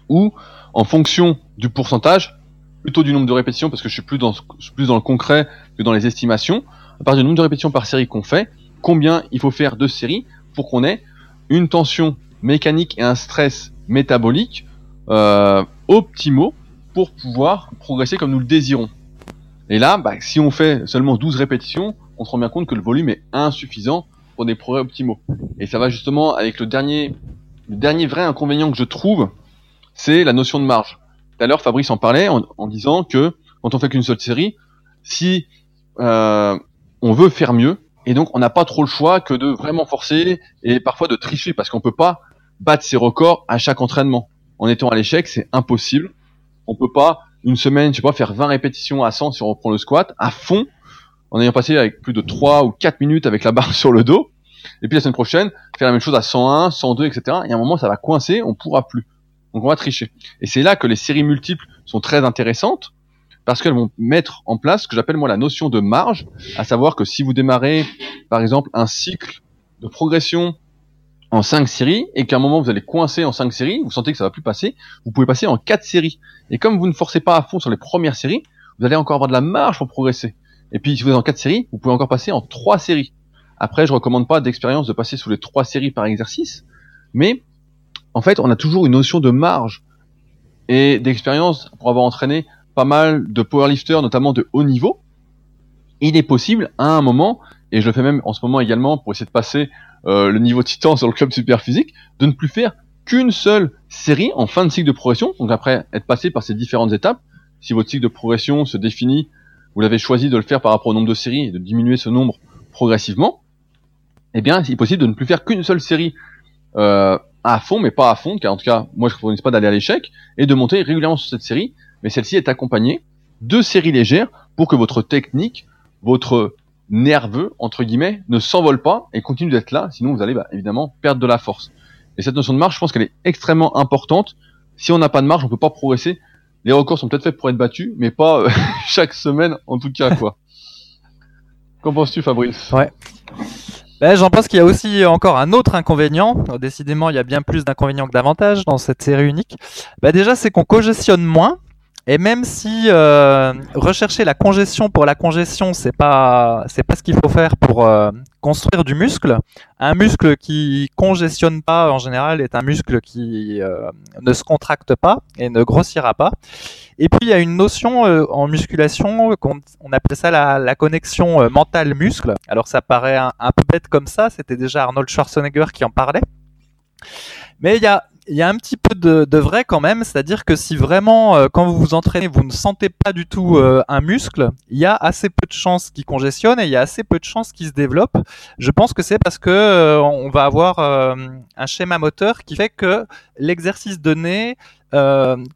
où en fonction du pourcentage, plutôt du nombre de répétitions, parce que je suis plus dans, je suis plus dans le concret que dans les estimations, à partir du nombre de répétitions par série qu'on fait, combien il faut faire de séries pour qu'on ait une tension mécanique et un stress métabolique euh, optimaux pour pouvoir progresser comme nous le désirons. Et là, bah, si on fait seulement 12 répétitions, on se rend bien compte que le volume est insuffisant pour des progrès optimaux. Et ça va justement avec le dernier, dernier vrai inconvénient que je trouve, c'est la notion de marge. Tout à l'heure, Fabrice en parlait en, en, disant que quand on fait qu'une seule série, si euh, on veut faire mieux, et donc, on n'a pas trop le choix que de vraiment forcer et parfois de tricher parce qu'on peut pas battre ses records à chaque entraînement. En étant à l'échec, c'est impossible. On peut pas une semaine, je sais pas, faire 20 répétitions à 100 si on reprend le squat à fond en ayant passé avec plus de 3 ou 4 minutes avec la barre *laughs* sur le dos. Et puis la semaine prochaine, faire la même chose à 101, 102, etc. Et à un moment, ça va coincer, on pourra plus. Donc on va tricher. Et c'est là que les séries multiples sont très intéressantes parce qu'elles vont mettre en place ce que j'appelle moi la notion de marge, à savoir que si vous démarrez par exemple un cycle de progression en 5 séries et qu'à un moment vous allez coincer en 5 séries, vous sentez que ça va plus passer, vous pouvez passer en 4 séries. Et comme vous ne forcez pas à fond sur les premières séries, vous allez encore avoir de la marge pour progresser. Et puis si vous êtes en quatre séries, vous pouvez encore passer en trois séries. Après, je recommande pas d'expérience de passer sous les trois séries par exercice, mais en fait, on a toujours une notion de marge et d'expérience pour avoir entraîné pas mal de powerlifters, notamment de haut niveau. Il est possible à un moment, et je le fais même en ce moment également pour essayer de passer euh, le niveau titan *laughs* sur le club super physique, de ne plus faire qu'une seule série en fin de cycle de progression. Donc après être passé par ces différentes étapes, si votre cycle de progression se définit, vous l'avez choisi de le faire par rapport au nombre de séries et de diminuer ce nombre progressivement, eh bien, il est possible de ne plus faire qu'une seule série euh, à fond, mais pas à fond, car en tout cas, moi je ne préconise pas d'aller à l'échec, et de monter régulièrement sur cette série, mais celle-ci est accompagnée de séries légères pour que votre technique, votre nerveux, entre guillemets, ne s'envole pas et continue d'être là, sinon vous allez bah, évidemment perdre de la force. Et cette notion de marche, je pense qu'elle est extrêmement importante. Si on n'a pas de marge, on peut pas progresser. Les records sont peut-être faits pour être battus, mais pas euh, *laughs* chaque semaine en tout cas quoi. *laughs* Qu'en penses-tu Fabrice? Ouais. Ben, J'en pense qu'il y a aussi encore un autre inconvénient. Décidément, il y a bien plus d'inconvénients que d'avantages dans cette série unique. Ben, déjà, c'est qu'on congestionne moins. Et même si euh, rechercher la congestion pour la congestion, c'est pas c'est pas ce qu'il faut faire pour euh, construire du muscle. Un muscle qui congestionne pas en général est un muscle qui euh, ne se contracte pas et ne grossira pas. Et puis il y a une notion euh, en musculation qu'on on appelle ça la, la connexion euh, mentale-muscle. Alors ça paraît un, un peu bête comme ça. C'était déjà Arnold Schwarzenegger qui en parlait. Mais il y a il y a un petit peu de, vrai quand même, c'est-à-dire que si vraiment, euh, quand vous vous entraînez, vous ne sentez pas du tout euh, un muscle, il y a assez peu de chances qu'il congestionne et il y a assez peu de chances qu'il se développe. Je pense que c'est parce que euh, on va avoir un schéma moteur qui fait que l'exercice donné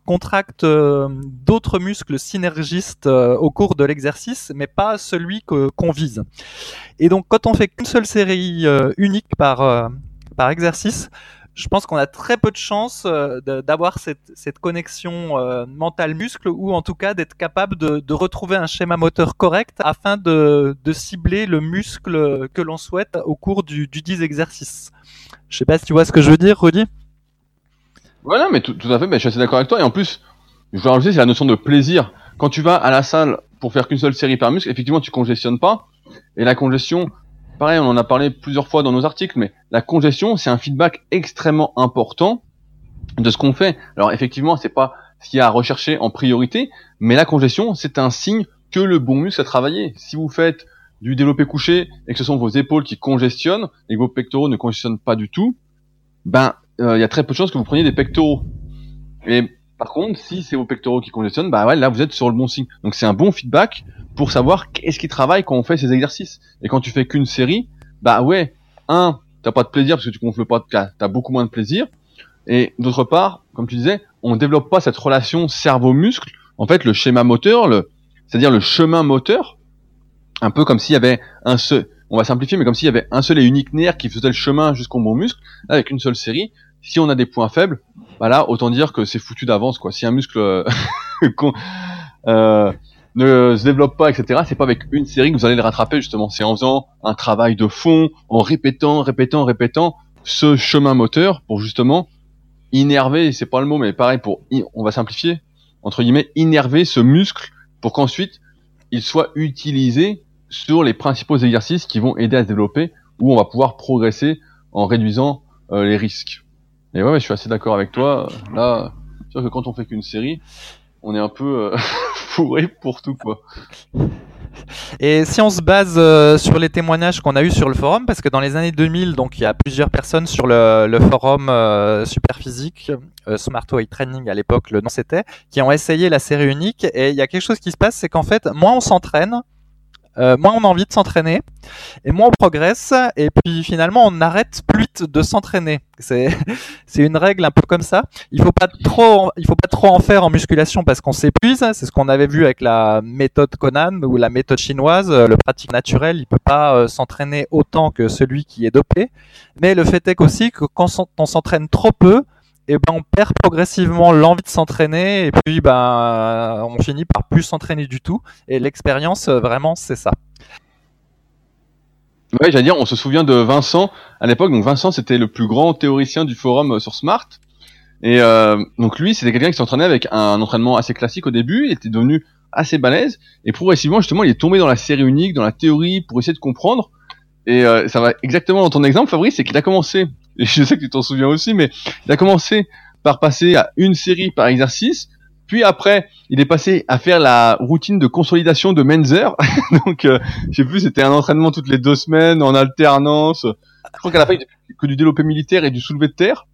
contracte d'autres muscles synergistes au cours de l'exercice, mais pas celui qu'on vise. Et donc, quand on fait qu'une seule série unique par par exercice, je pense qu'on a très peu de chances euh, d'avoir cette, connexion euh, mentale-muscle ou en tout cas d'être capable de, retrouver un schéma moteur correct afin de, cibler le muscle que l'on souhaite au cours du, du 10 exercices. Je sais pas si tu vois ce que je veux dire, Rudy Voilà, mais tout, tout, à fait, mais je suis assez d'accord avec toi. Et en plus, je veux rajouter, c'est la notion de plaisir. Quand tu vas à la salle pour faire qu'une seule série par muscle, effectivement, tu congestionnes pas. Et la congestion, pareil, on en a parlé plusieurs fois dans nos articles, mais la congestion, c'est un feedback extrêmement important de ce qu'on fait. Alors effectivement, c'est pas ce qu'il y a à rechercher en priorité, mais la congestion, c'est un signe que le bon muscle a travaillé. Si vous faites du développé couché et que ce sont vos épaules qui congestionnent et que vos pectoraux ne congestionnent pas du tout, ben euh, il y a très peu de chances que vous preniez des pectoraux. Par contre, si c'est vos pectoraux qui congestionnent, bah ouais, là vous êtes sur le bon signe. Donc c'est un bon feedback pour savoir qu'est-ce qui travaille quand on fait ces exercices. Et quand tu fais qu'une série, bah ouais, un, t'as pas de plaisir parce que tu gonfles pas, t'as beaucoup moins de plaisir. Et d'autre part, comme tu disais, on développe pas cette relation cerveau-muscle. En fait, le schéma moteur, c'est-à-dire le chemin moteur, un peu comme s'il y avait un seul, on va simplifier, mais comme s'il y avait un seul et unique nerf qui faisait le chemin jusqu'au bon muscle, avec une seule série. Si on a des points faibles, bah là, autant dire que c'est foutu d'avance, quoi. Si un muscle euh, *laughs* euh, ne se développe pas, etc., c'est pas avec une série que vous allez le rattraper, justement. C'est en faisant un travail de fond, en répétant, répétant, répétant ce chemin moteur pour justement innerver, c'est pas le mot, mais pareil, pour, on va simplifier, entre guillemets, innerver ce muscle pour qu'ensuite il soit utilisé sur les principaux exercices qui vont aider à se développer, où on va pouvoir progresser en réduisant euh, les risques. Et ouais, je suis assez d'accord avec toi. Là, c'est sûr que quand on fait qu'une série, on est un peu euh, *laughs* fourré pour tout quoi. Et si on se base euh, sur les témoignages qu'on a eu sur le forum, parce que dans les années 2000, donc il y a plusieurs personnes sur le, le forum euh, Superphysique, euh, Smart Weight Training à l'époque, le nom c'était, qui ont essayé la série unique. Et il y a quelque chose qui se passe, c'est qu'en fait, moins on s'entraîne, euh, moins on a envie de s'entraîner et moins on progresse et puis finalement on arrête plus de s'entraîner. *laughs* C'est une règle un peu comme ça. Il faut pas trop il faut pas trop en faire en musculation parce qu'on s'épuise. C'est ce qu'on avait vu avec la méthode Conan ou la méthode chinoise. Le pratique naturel, il peut pas euh, s'entraîner autant que celui qui est dopé. Mais le fait est aussi que quand on s'entraîne trop peu, et ben on perd progressivement l'envie de s'entraîner et puis ben on finit par plus s'entraîner du tout et l'expérience vraiment c'est ça. Ouais, j'allais dire, on se souvient de Vincent à l'époque. Donc Vincent, c'était le plus grand théoricien du forum sur Smart. Et euh, donc lui, c'était quelqu'un qui s'entraînait avec un entraînement assez classique au début. Il était devenu assez balèze. Et progressivement, justement, il est tombé dans la série unique, dans la théorie, pour essayer de comprendre. Et euh, ça va exactement dans ton exemple, Fabrice, c'est qu'il a commencé, et je sais que tu t'en souviens aussi, mais il a commencé par passer à une série par exercice, puis après, il est passé à faire la routine de consolidation de Menzer. *laughs* Donc, euh, sais plus, c'était un entraînement toutes les deux semaines en alternance. Je crois qu'à la fin, il que du développé militaire et du soulevé de terre,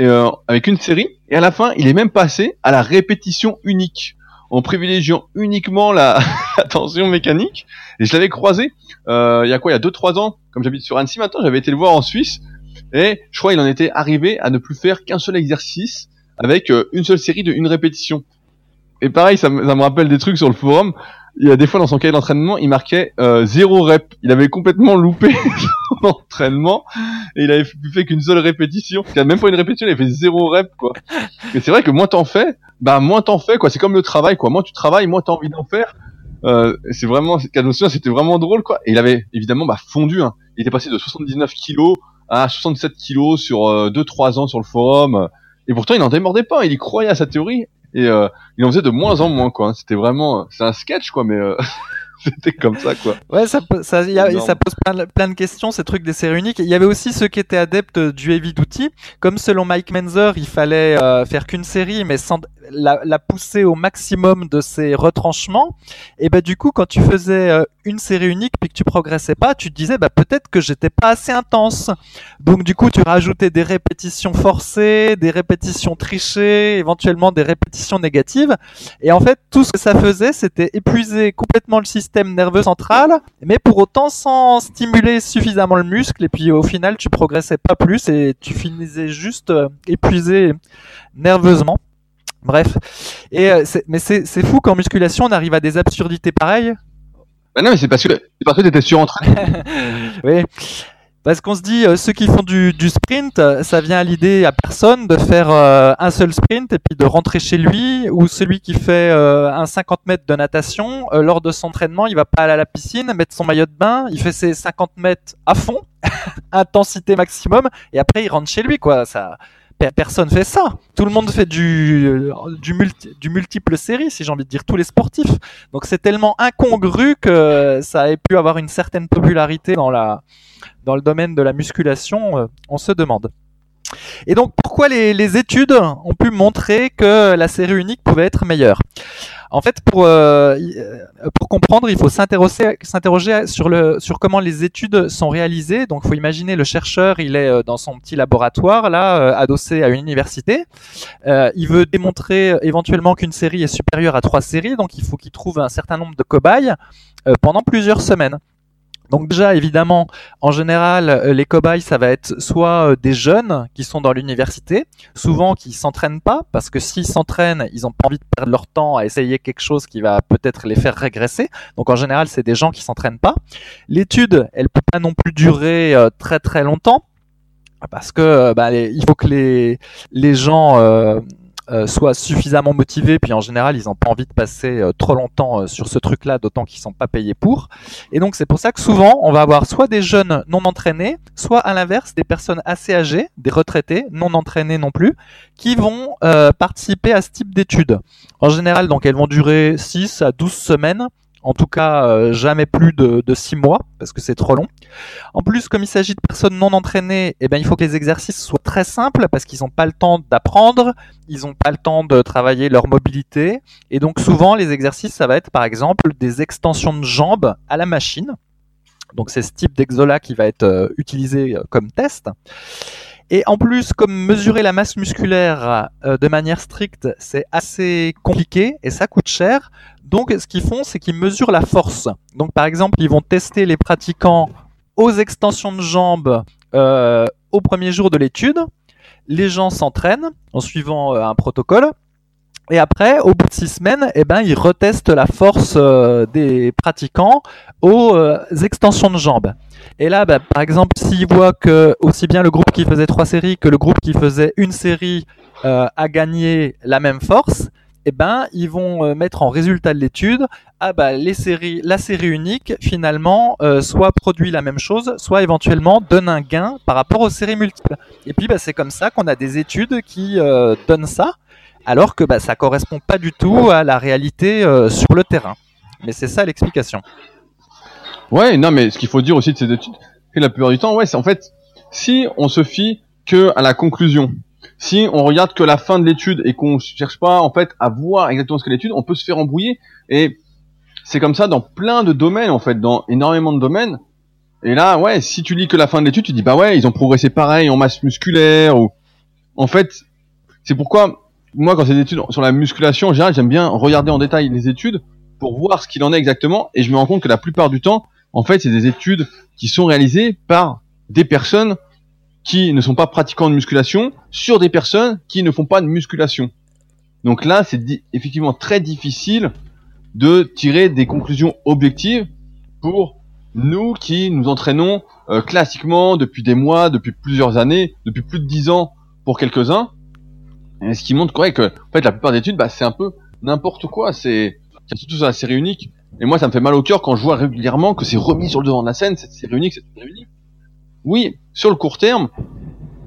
euh, avec une série. Et à la fin, il est même passé à la répétition unique, en privilégiant uniquement la, *laughs* la tension mécanique. Et je l'avais croisé euh, il y a quoi, il y a 2-3 ans, comme j'habite sur Annecy maintenant, j'avais été le voir en Suisse, et je crois qu'il en était arrivé à ne plus faire qu'un seul exercice avec euh, une seule série de une répétition. Et pareil, ça, me- ça me rappelle des trucs sur le forum. Il y a des fois dans son cahier d'entraînement, il marquait euh, zéro rep. Il avait complètement loupé *laughs* son entraînement et il avait fait- fait qu'une seule répétition. Il a même pas une répétition, il avait fait zéro rep quoi. *laughs* Mais c'est vrai que moins t'en fais, bah moins t'en fais quoi. C'est comme le travail quoi. Moins tu travailles, moins t'as envie d'en faire. Euh, c'est vraiment, c'était vraiment drôle quoi. Et il avait évidemment bah, fondu. Hein. Il était passé de 79 kilos à 67 kilos sur 2-3 ans sur le forum. Et pourtant, il n'en démordait pas. Il y croyait à sa théorie. Et euh, il en faisait de moins en moins, quoi. C'était vraiment, c'est un sketch, quoi, mais euh, *laughs* *laughs* c'était comme ça, quoi. Ouais, ça, ça, y a- ça pose plein, de- plein de questions, ces trucs des séries uniques. Il y avait aussi ceux qui étaient adeptes du heavy duty. Comme selon Mike Menzer, il fallait euh, faire qu'une série, mais sans la, la pousser au maximum de ses retranchements. Et bah du coup, quand tu faisais euh, une série unique puis que tu progressais pas, tu te disais bah peut-être que j'étais pas assez intense. Donc du coup, tu rajoutais des répétitions forcées, des répétitions trichées, éventuellement des répétitions négatives. Et en fait, tout ce que ça faisait, c'était épuiser complètement le système nerveux central, mais pour autant sans stimuler suffisamment le muscle. Et puis au final, tu progressais pas plus et tu finissais juste euh, épuisé nerveusement. Bref. Et euh, c'est- mais c'est c'est fou qu'en musculation, on arrive à des absurdités pareilles. Non, mais c'est parce que c'est parce que t'étais surentraîné. *laughs* oui. Parce qu'on se dit, euh, ceux qui font du, sprint, euh, ça vient à l'idée à personne de faire euh, un seul sprint et puis de rentrer chez lui, ou celui qui fait euh, un 50 mètres de natation, lors de son entraînement, il va pas aller à la piscine, mettre son maillot de bain, il fait ses 50 mètres à fond, *laughs* intensité maximum, et après il rentre chez lui, quoi. Ça, personne fait ça. Tout le monde fait du, du, multi- du multiple série, si j'ai envie de dire, tous les sportifs. Donc c'est tellement incongru que ça ait pu avoir une certaine popularité dans la dans le domaine de la musculation, euh, on se demande. Et donc, pourquoi les, études ont pu montrer que la série unique pouvait être meilleure? En fait, pour, euh, euh, pour comprendre, il faut s'interroger sur, comment les études sont réalisées. Donc, il faut imaginer le chercheur, il est euh, dans son petit laboratoire, là, adossé à une université. Il veut démontrer éventuellement qu'une série est supérieure à trois séries, donc il faut qu'il trouve un certain nombre de cobayes pendant plusieurs semaines. Donc déjà, évidemment, en général, euh, les cobayes, ça va être soit euh, des jeunes qui sont dans l'université, souvent qui s'entraînent pas, parce que s'ils s'entraînent, ils ont pas envie de perdre leur temps à essayer quelque chose qui va peut-être les faire régresser. Donc en général, c'est des gens qui s'entraînent pas. L'étude, elle peut pas non plus durer euh, très très longtemps, parce que bah, il faut que les les gens euh, soient suffisamment motivés, puis en général, ils n'ont pas envie de passer euh, trop longtemps euh, sur ce truc-là, d'autant qu'ils sont pas payés pour. Et donc c'est pour ça que souvent on va avoir soit des jeunes non entraînés, soit à l'inverse des personnes assez âgées, des retraités non entraînés non plus, qui vont euh, participer à ce type d'études. En général donc elles vont durer 6 à 12 semaines, en tout cas euh, jamais plus de, 6 mois parce que c'est trop long. En plus comme il s'agit de personnes non entraînées, eh ben, il faut que les exercices soient très simples parce qu'ils n'ont pas le temps d'apprendre, ils n'ont pas le temps de travailler leur mobilité et donc souvent les exercices ça va être par exemple des extensions de jambes à la machine. Donc c'est ce type d'exola qui va être euh, utilisé euh, comme test. Et en plus, comme mesurer la masse musculaire euh, de manière stricte, c'est assez compliqué et ça coûte cher. Donc ce qu'ils font, c'est qu'ils mesurent la force. Donc par exemple, ils vont tester les pratiquants aux extensions de jambes euh, au premier jour de l'étude. Les gens s'entraînent en suivant euh, un protocole. Et après, au bout de six semaines, eh ben, ils retestent la force euh, des pratiquants aux euh, extensions de jambes. Et là, bah, par exemple, s'ils voient que aussi bien le groupe qui faisait trois séries que le groupe qui faisait une série euh, a gagné la même force, eh ben, ils vont mettre en résultat de l'étude, ah bah les séries, la série unique finalement soit produit la même chose, soit éventuellement donne un gain par rapport aux séries multiples. Et puis bah, c'est comme ça qu'on a des études qui donnent ça. Alors que bah, ça correspond pas du tout à la réalité euh, sur le terrain. Mais c'est ça l'explication. Ouais, non, mais ce qu'il faut dire aussi de ces études, c'est la plupart du temps, ouais, c'est en fait, si on se fie que à la conclusion, si on regarde que la fin de l'étude et qu'on cherche pas en fait à voir exactement ce qu'est l'étude, on peut se faire embrouiller. Et c'est comme ça dans plein de domaines en fait, dans énormément de domaines. Et là, ouais, si tu lis que la fin de l'étude, tu dis bah ouais, ils ont progressé pareil en masse musculaire ou en fait, c'est pourquoi moi quand c'est des études sur la musculation en général, j'aime bien regarder en détail les études pour voir ce qu'il en est exactement et je me rends compte que la plupart du temps, en fait, c'est des études qui sont réalisées par des personnes qui ne sont pas pratiquants de musculation sur des personnes qui ne font pas de musculation. Donc là, c'est effectivement très difficile de tirer des conclusions objectives pour nous qui nous entraînons euh, classiquement depuis des mois, depuis plusieurs années, depuis plus de dix ans pour quelques-uns. Ce qui montre quoi que en fait la plupart des études, bah, c'est un peu n'importe quoi. C'est surtout sur la série unique. Et moi, ça me fait mal au cœur quand je vois régulièrement que c'est remis sur le devant de la scène, cette série unique, cette série unique. Oui, sur le court terme,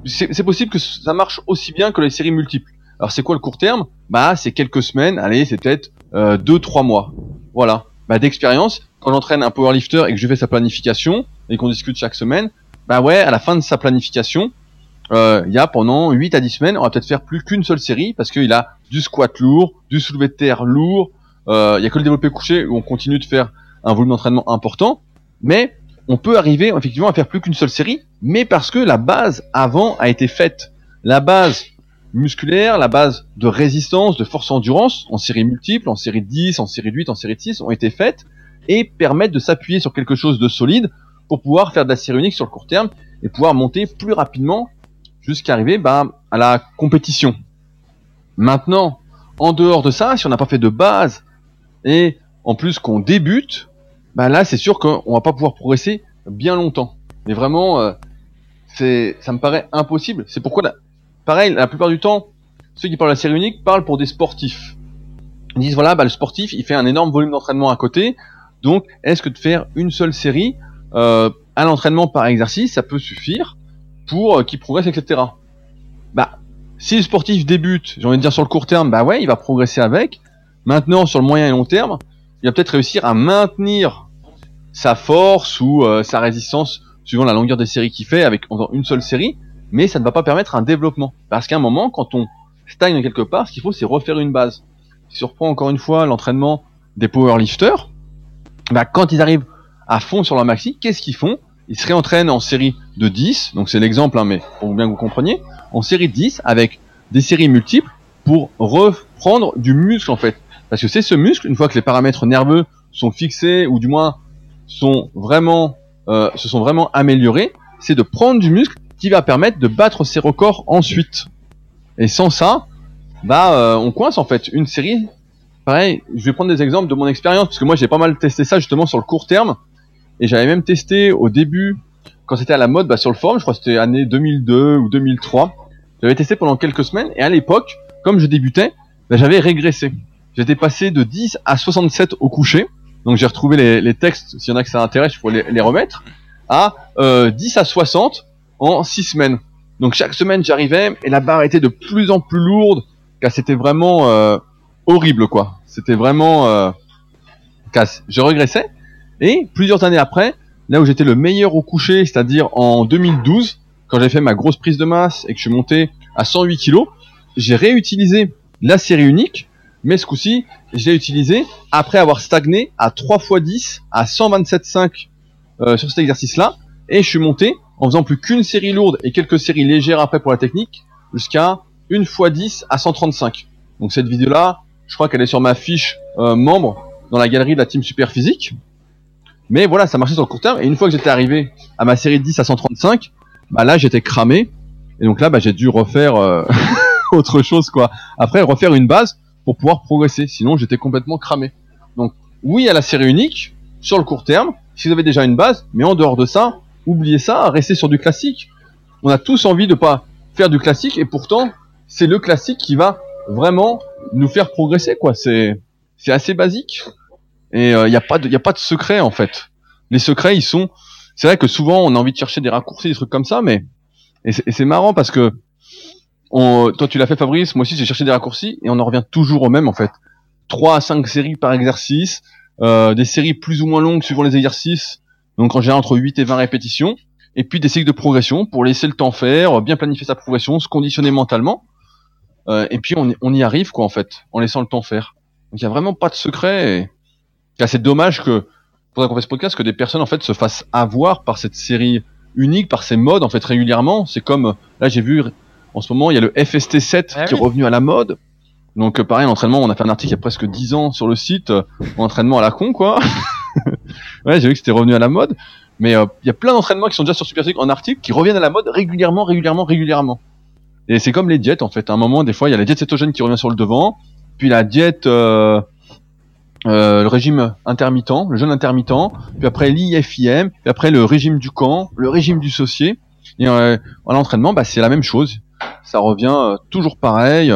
c'est possible que ça marche aussi bien que les séries multiples. Alors c'est quoi le court terme? Bah c'est quelques semaines, allez c'est peut-être euh, deux trois mois. Voilà. Bah d'expérience, quand j'entraîne un powerlifter et que je fais sa planification et qu'on discute chaque semaine, bah ouais à la fin de sa planification, euh, il y a pendant 8 à 10 semaines, on va peut-être faire plus qu'une seule série parce qu'il a du squat lourd, du soulevé de terre lourd, euh, il y a que le développé couché où on continue de faire un volume d'entraînement important, mais on peut arriver effectivement à faire plus qu'une seule série, mais parce que la base avant a été faite. La base musculaire, la base de résistance, de force endurance, en série multiple, en série 10, en série 8, en série 6, ont été faites et permettent de s'appuyer sur quelque chose de solide pour pouvoir faire de la série unique sur le court terme et pouvoir monter plus rapidement jusqu'à arriver bah, à la compétition. Maintenant, en dehors de ça, si on n'a pas fait de base et en plus qu'on débute, bah là c'est sûr qu'on va pas pouvoir progresser bien longtemps. Mais vraiment, euh, ça me paraît impossible. C'est pourquoi, pareil, la plupart du temps, ceux qui parlent de la série unique parlent pour des sportifs. Ils disent voilà, bah, le sportif, il fait un énorme volume d'entraînement à côté, donc est-ce que de faire une seule série euh, à l'entraînement par exercice, ça peut suffire? Pour euh, qu'il progresse, etc. Bah, si le sportif débute, j'ai envie de dire sur le court terme, bah ouais, il va progresser avec. Maintenant, sur le moyen et long terme, il va peut-être réussir à maintenir sa force ou euh, sa résistance suivant la longueur des séries qu'il fait avec une seule série, mais ça ne va pas permettre un développement. Parce qu'à un moment, quand on stagne quelque part, ce qu'il faut, c'est refaire une base. Si on reprend encore une fois l'entraînement des powerlifters, bah, quand ils arrivent à fond sur leur maxi, qu'est-ce qu'ils font? Ils se réentraînent en série de 10, donc c'est l'exemple, hein, mais pour bien que vous compreniez, en série de 10 avec des séries multiples pour reprendre du muscle en fait. Parce que c'est ce muscle, une fois que les paramètres nerveux sont fixés, ou du moins sont vraiment, euh, se sont vraiment améliorés, c'est de prendre du muscle qui va permettre de battre ses records ensuite. Et sans ça, bah, euh, on coince en fait. Une série, pareil, je vais prendre des exemples de mon expérience, parce que moi j'ai pas mal testé ça justement sur le court terme, et j'avais même testé au début, quand c'était à la mode, bah, sur le forum, je crois que c'était année 2002 ou 2003, j'avais testé pendant quelques semaines, et à l'époque, comme je débutais, bah, j'avais régressé. J'étais passé de 10 à 67 au coucher. Donc j'ai retrouvé les, textes, s'il y en a que ça intéresse, je pourrais les, remettre. À euh, 10 à 60 en 6 semaines. Donc chaque semaine j'arrivais et la barre était de plus en plus lourde, car c'était vraiment euh, horrible quoi. C'était vraiment euh, casse. Je regressais et plusieurs années après, là où j'étais le meilleur au coucher, c'est-à-dire en 2012, quand j'ai fait ma grosse prise de masse et que je suis monté à 108 kg, j'ai réutilisé la série unique mais ce coup-ci, je l'ai utilisé après avoir stagné à 3 x 10 à 127,5 euh, sur cet exercice-là, et je suis monté en faisant plus qu'une série lourde et quelques séries légères après pour la technique, jusqu'à 1 x 10 à 135. Donc cette vidéo-là, je crois qu'elle est sur ma fiche euh, membre dans la galerie de la team super physique. Mais voilà, ça marchait sur le court terme, et une fois que j'étais arrivé à ma série 10 à 135, bah là j'étais cramé, et donc là bah, j'ai dû refaire euh, *laughs* autre chose quoi. Après refaire une base, pour pouvoir progresser. Sinon, j'étais complètement cramé. Donc, oui à la série unique, sur le court terme, si vous avez déjà une base, mais en dehors de ça, oubliez ça, restez sur du classique. On a tous envie de pas faire du classique, et pourtant, c'est le classique qui va vraiment nous faire progresser, quoi. C'est, c'est assez basique. Et il euh, n'y a pas de, y a pas de secret, en fait. Les secrets, ils sont, c'est vrai que souvent, on a envie de chercher des raccourcis, des trucs comme ça, mais, et c'est marrant parce que, on, toi tu l'as fait Fabrice, moi aussi j'ai cherché des raccourcis et on en revient toujours au même en fait. 3 à 5 séries par exercice, euh, des séries plus ou moins longues suivant les exercices, donc en général entre 8 et 20 répétitions, et puis des cycles de progression pour laisser le temps faire, bien planifier sa progression, se conditionner mentalement, euh, et puis on, on, y arrive quoi en fait, en laissant le temps faire. Donc il y a vraiment pas de secret. C'est dommage que, pour qu'on fasse ce podcast, que des personnes en fait se fassent avoir par cette série unique, par ces modes en fait régulièrement. C'est comme là j'ai vu en ce moment il y a le FST7 ah qui est revenu à la mode. Donc euh, pareil, l'entraînement, on a fait un article il y a presque 10 ans sur le site, euh, entraînement à la con quoi. *laughs* ouais, j'ai vu que c'était revenu à la mode. Mais euh, il y a plein d'entraînements qui sont déjà sur Superphysique en article qui reviennent à la mode régulièrement, régulièrement, régulièrement. Et c'est comme les diètes en fait. À un moment, des fois, il y a la diète cétogène qui revient sur le devant, puis la diète, euh, euh, le régime intermittent, le jeûne intermittent, puis après l'IFIM, puis après le régime du camp, le régime du saucier. Et euh, à l'entraînement, bah, c'est la même chose. Ça revient euh, toujours pareil.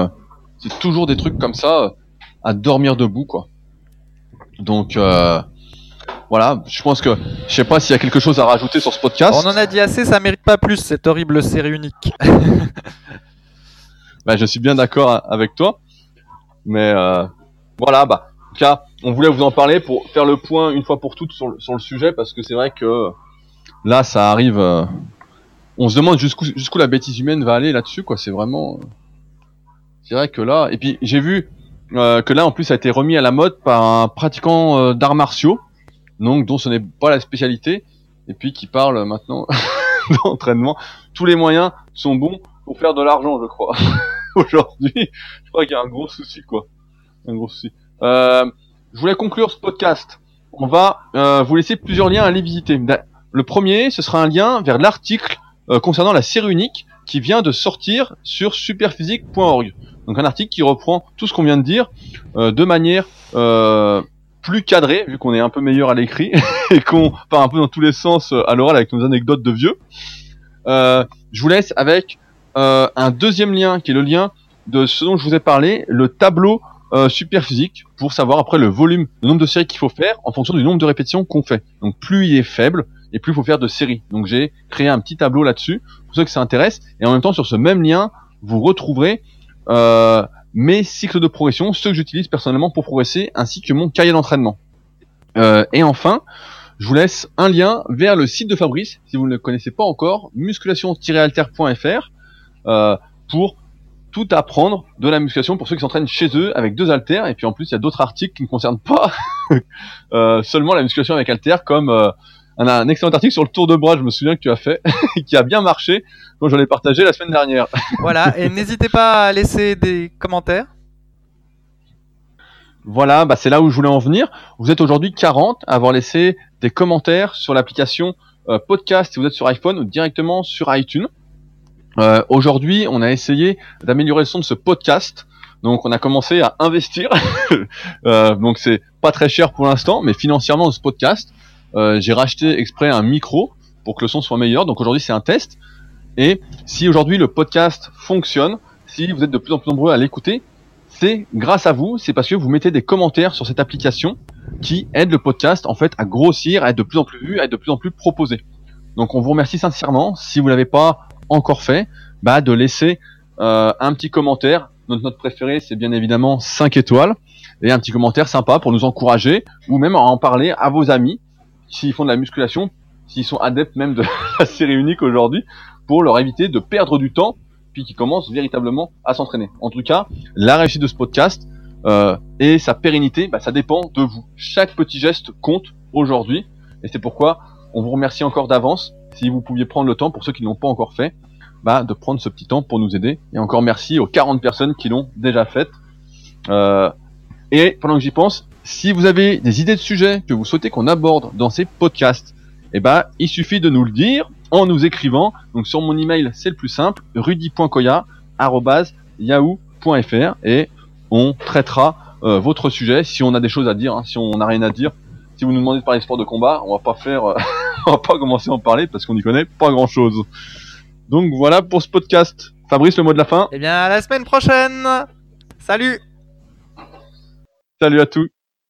C'est toujours des trucs comme ça euh, à dormir debout, quoi. Donc voilà, je pense que je sais pas s'il y a quelque chose à rajouter sur ce podcast. On en a dit assez, ça mérite pas plus cette horrible série unique. *laughs* *laughs* bah, je suis bien d'accord avec toi, mais euh, voilà, bah, en tout cas, on voulait vous en parler pour faire le point une fois pour toutes sur le, sur le sujet parce que c'est vrai que là, ça arrive. Euh, on se demande jusqu'où jusqu'où la bêtise humaine va aller là-dessus, quoi. C'est vraiment. C'est vrai que là, et puis j'ai vu euh, que là, en plus, ça a été remis à la mode par un pratiquant euh, d'arts martiaux donc dont ce n'est pas la spécialité, et puis qui parle maintenant *laughs* d'entraînement. Tous les moyens sont bons pour faire de l'argent, je crois. *laughs* Aujourd'hui, je crois qu'il y a un gros souci, quoi. Un gros souci. Euh, je voulais conclure ce podcast. On va euh, vous laisser plusieurs liens à aller visiter. Le premier, ce sera un lien vers l'article euh, concernant la série unique qui vient de sortir sur superphysique.org. Donc un article qui reprend tout ce qu'on vient de dire euh, de manière euh, plus cadré, vu qu'on est un peu meilleur à l'écrit *laughs* et qu'on part un peu dans tous les sens euh, à l'oral avec nos anecdotes de vieux. Euh, je vous laisse avec un deuxième lien qui est le lien de ce dont je vous ai parlé, le tableau euh, super physique pour savoir après le volume, le nombre de séries qu'il faut faire en fonction du nombre de répétitions qu'on fait. Donc plus il est faible et plus il faut faire de séries. Donc j'ai créé un petit tableau là-dessus pour ceux que ça intéresse et en même temps sur ce même lien vous retrouverez euh, mes cycles de progression, ceux que j'utilise personnellement pour progresser, ainsi que mon cahier d'entraînement. Euh, et enfin, je vous laisse un lien vers le site de Fabrice, si vous ne le connaissez pas encore, musculation-alter.fr, euh, pour tout apprendre de la musculation pour ceux qui s'entraînent chez eux avec deux haltères. Et puis en plus, il y a d'autres articles qui ne concernent pas *laughs* euh, seulement la musculation avec haltères, comme euh, un, un, excellent article sur le tour de bras, je me souviens que tu as fait, *laughs* qui a bien marché, dont j'en ai partagé la semaine dernière. *laughs* voilà, et n'hésitez pas à laisser des commentaires. Voilà, bah c'est là où je voulais en venir. Vous êtes aujourd'hui 40 à avoir laissé des commentaires sur l'application euh, podcast si vous êtes sur iPhone ou directement sur iTunes. Euh, aujourd'hui, on a essayé d'améliorer le son de ce podcast. Donc on a commencé à investir. *laughs* euh, donc c'est pas très cher pour l'instant, mais financièrement ce podcast, euh, j'ai racheté exprès un micro pour que le son soit meilleur. Donc aujourd'hui c'est un test. Et si aujourd'hui le podcast fonctionne, si vous êtes de plus en plus nombreux à l'écouter, c'est grâce à vous, c'est parce que vous mettez des commentaires sur cette application qui aide le podcast en fait à grossir, à être de plus en plus vu, à être de plus en plus proposé. Donc on vous remercie sincèrement. Si vous l'avez pas encore fait, bah de laisser euh, un petit commentaire. Notre note préférée, c'est bien évidemment 5 étoiles et un petit commentaire sympa pour nous encourager ou même en parler à vos amis s'ils font de la musculation, s'ils sont adeptes même de *laughs* la série unique aujourd'hui, pour leur éviter de perdre du temps, puis qu'ils commencent véritablement à s'entraîner. En tout cas, la réussite de ce podcast euh, et sa pérennité, bah, ça dépend de vous. Chaque petit geste compte aujourd'hui, et c'est pourquoi on vous remercie encore d'avance. Si vous pouviez prendre le temps, pour ceux qui ne l'ont pas encore fait, bah, de prendre ce petit temps pour nous aider. Et encore merci aux 40 personnes qui l'ont déjà fait. Euh, et pendant que j'y pense, si vous avez des idées de sujets que vous souhaitez qu'on aborde dans ces podcasts, eh ben, il suffit de nous le dire en nous écrivant. Donc sur mon email, c'est le plus simple, rudy.koya@yahoo.fr et on traitera euh, votre sujet si on a des choses à dire, hein, si on n'a rien à dire. Si vous nous demandez de parler de sport de combat, on va pas faire, euh, *laughs* on va pas commencer à en parler parce qu'on n'y connaît pas grand chose. Donc voilà pour ce podcast. Fabrice, le mot de la fin. Eh bien, à la semaine prochaine. Salut. Salut à tous.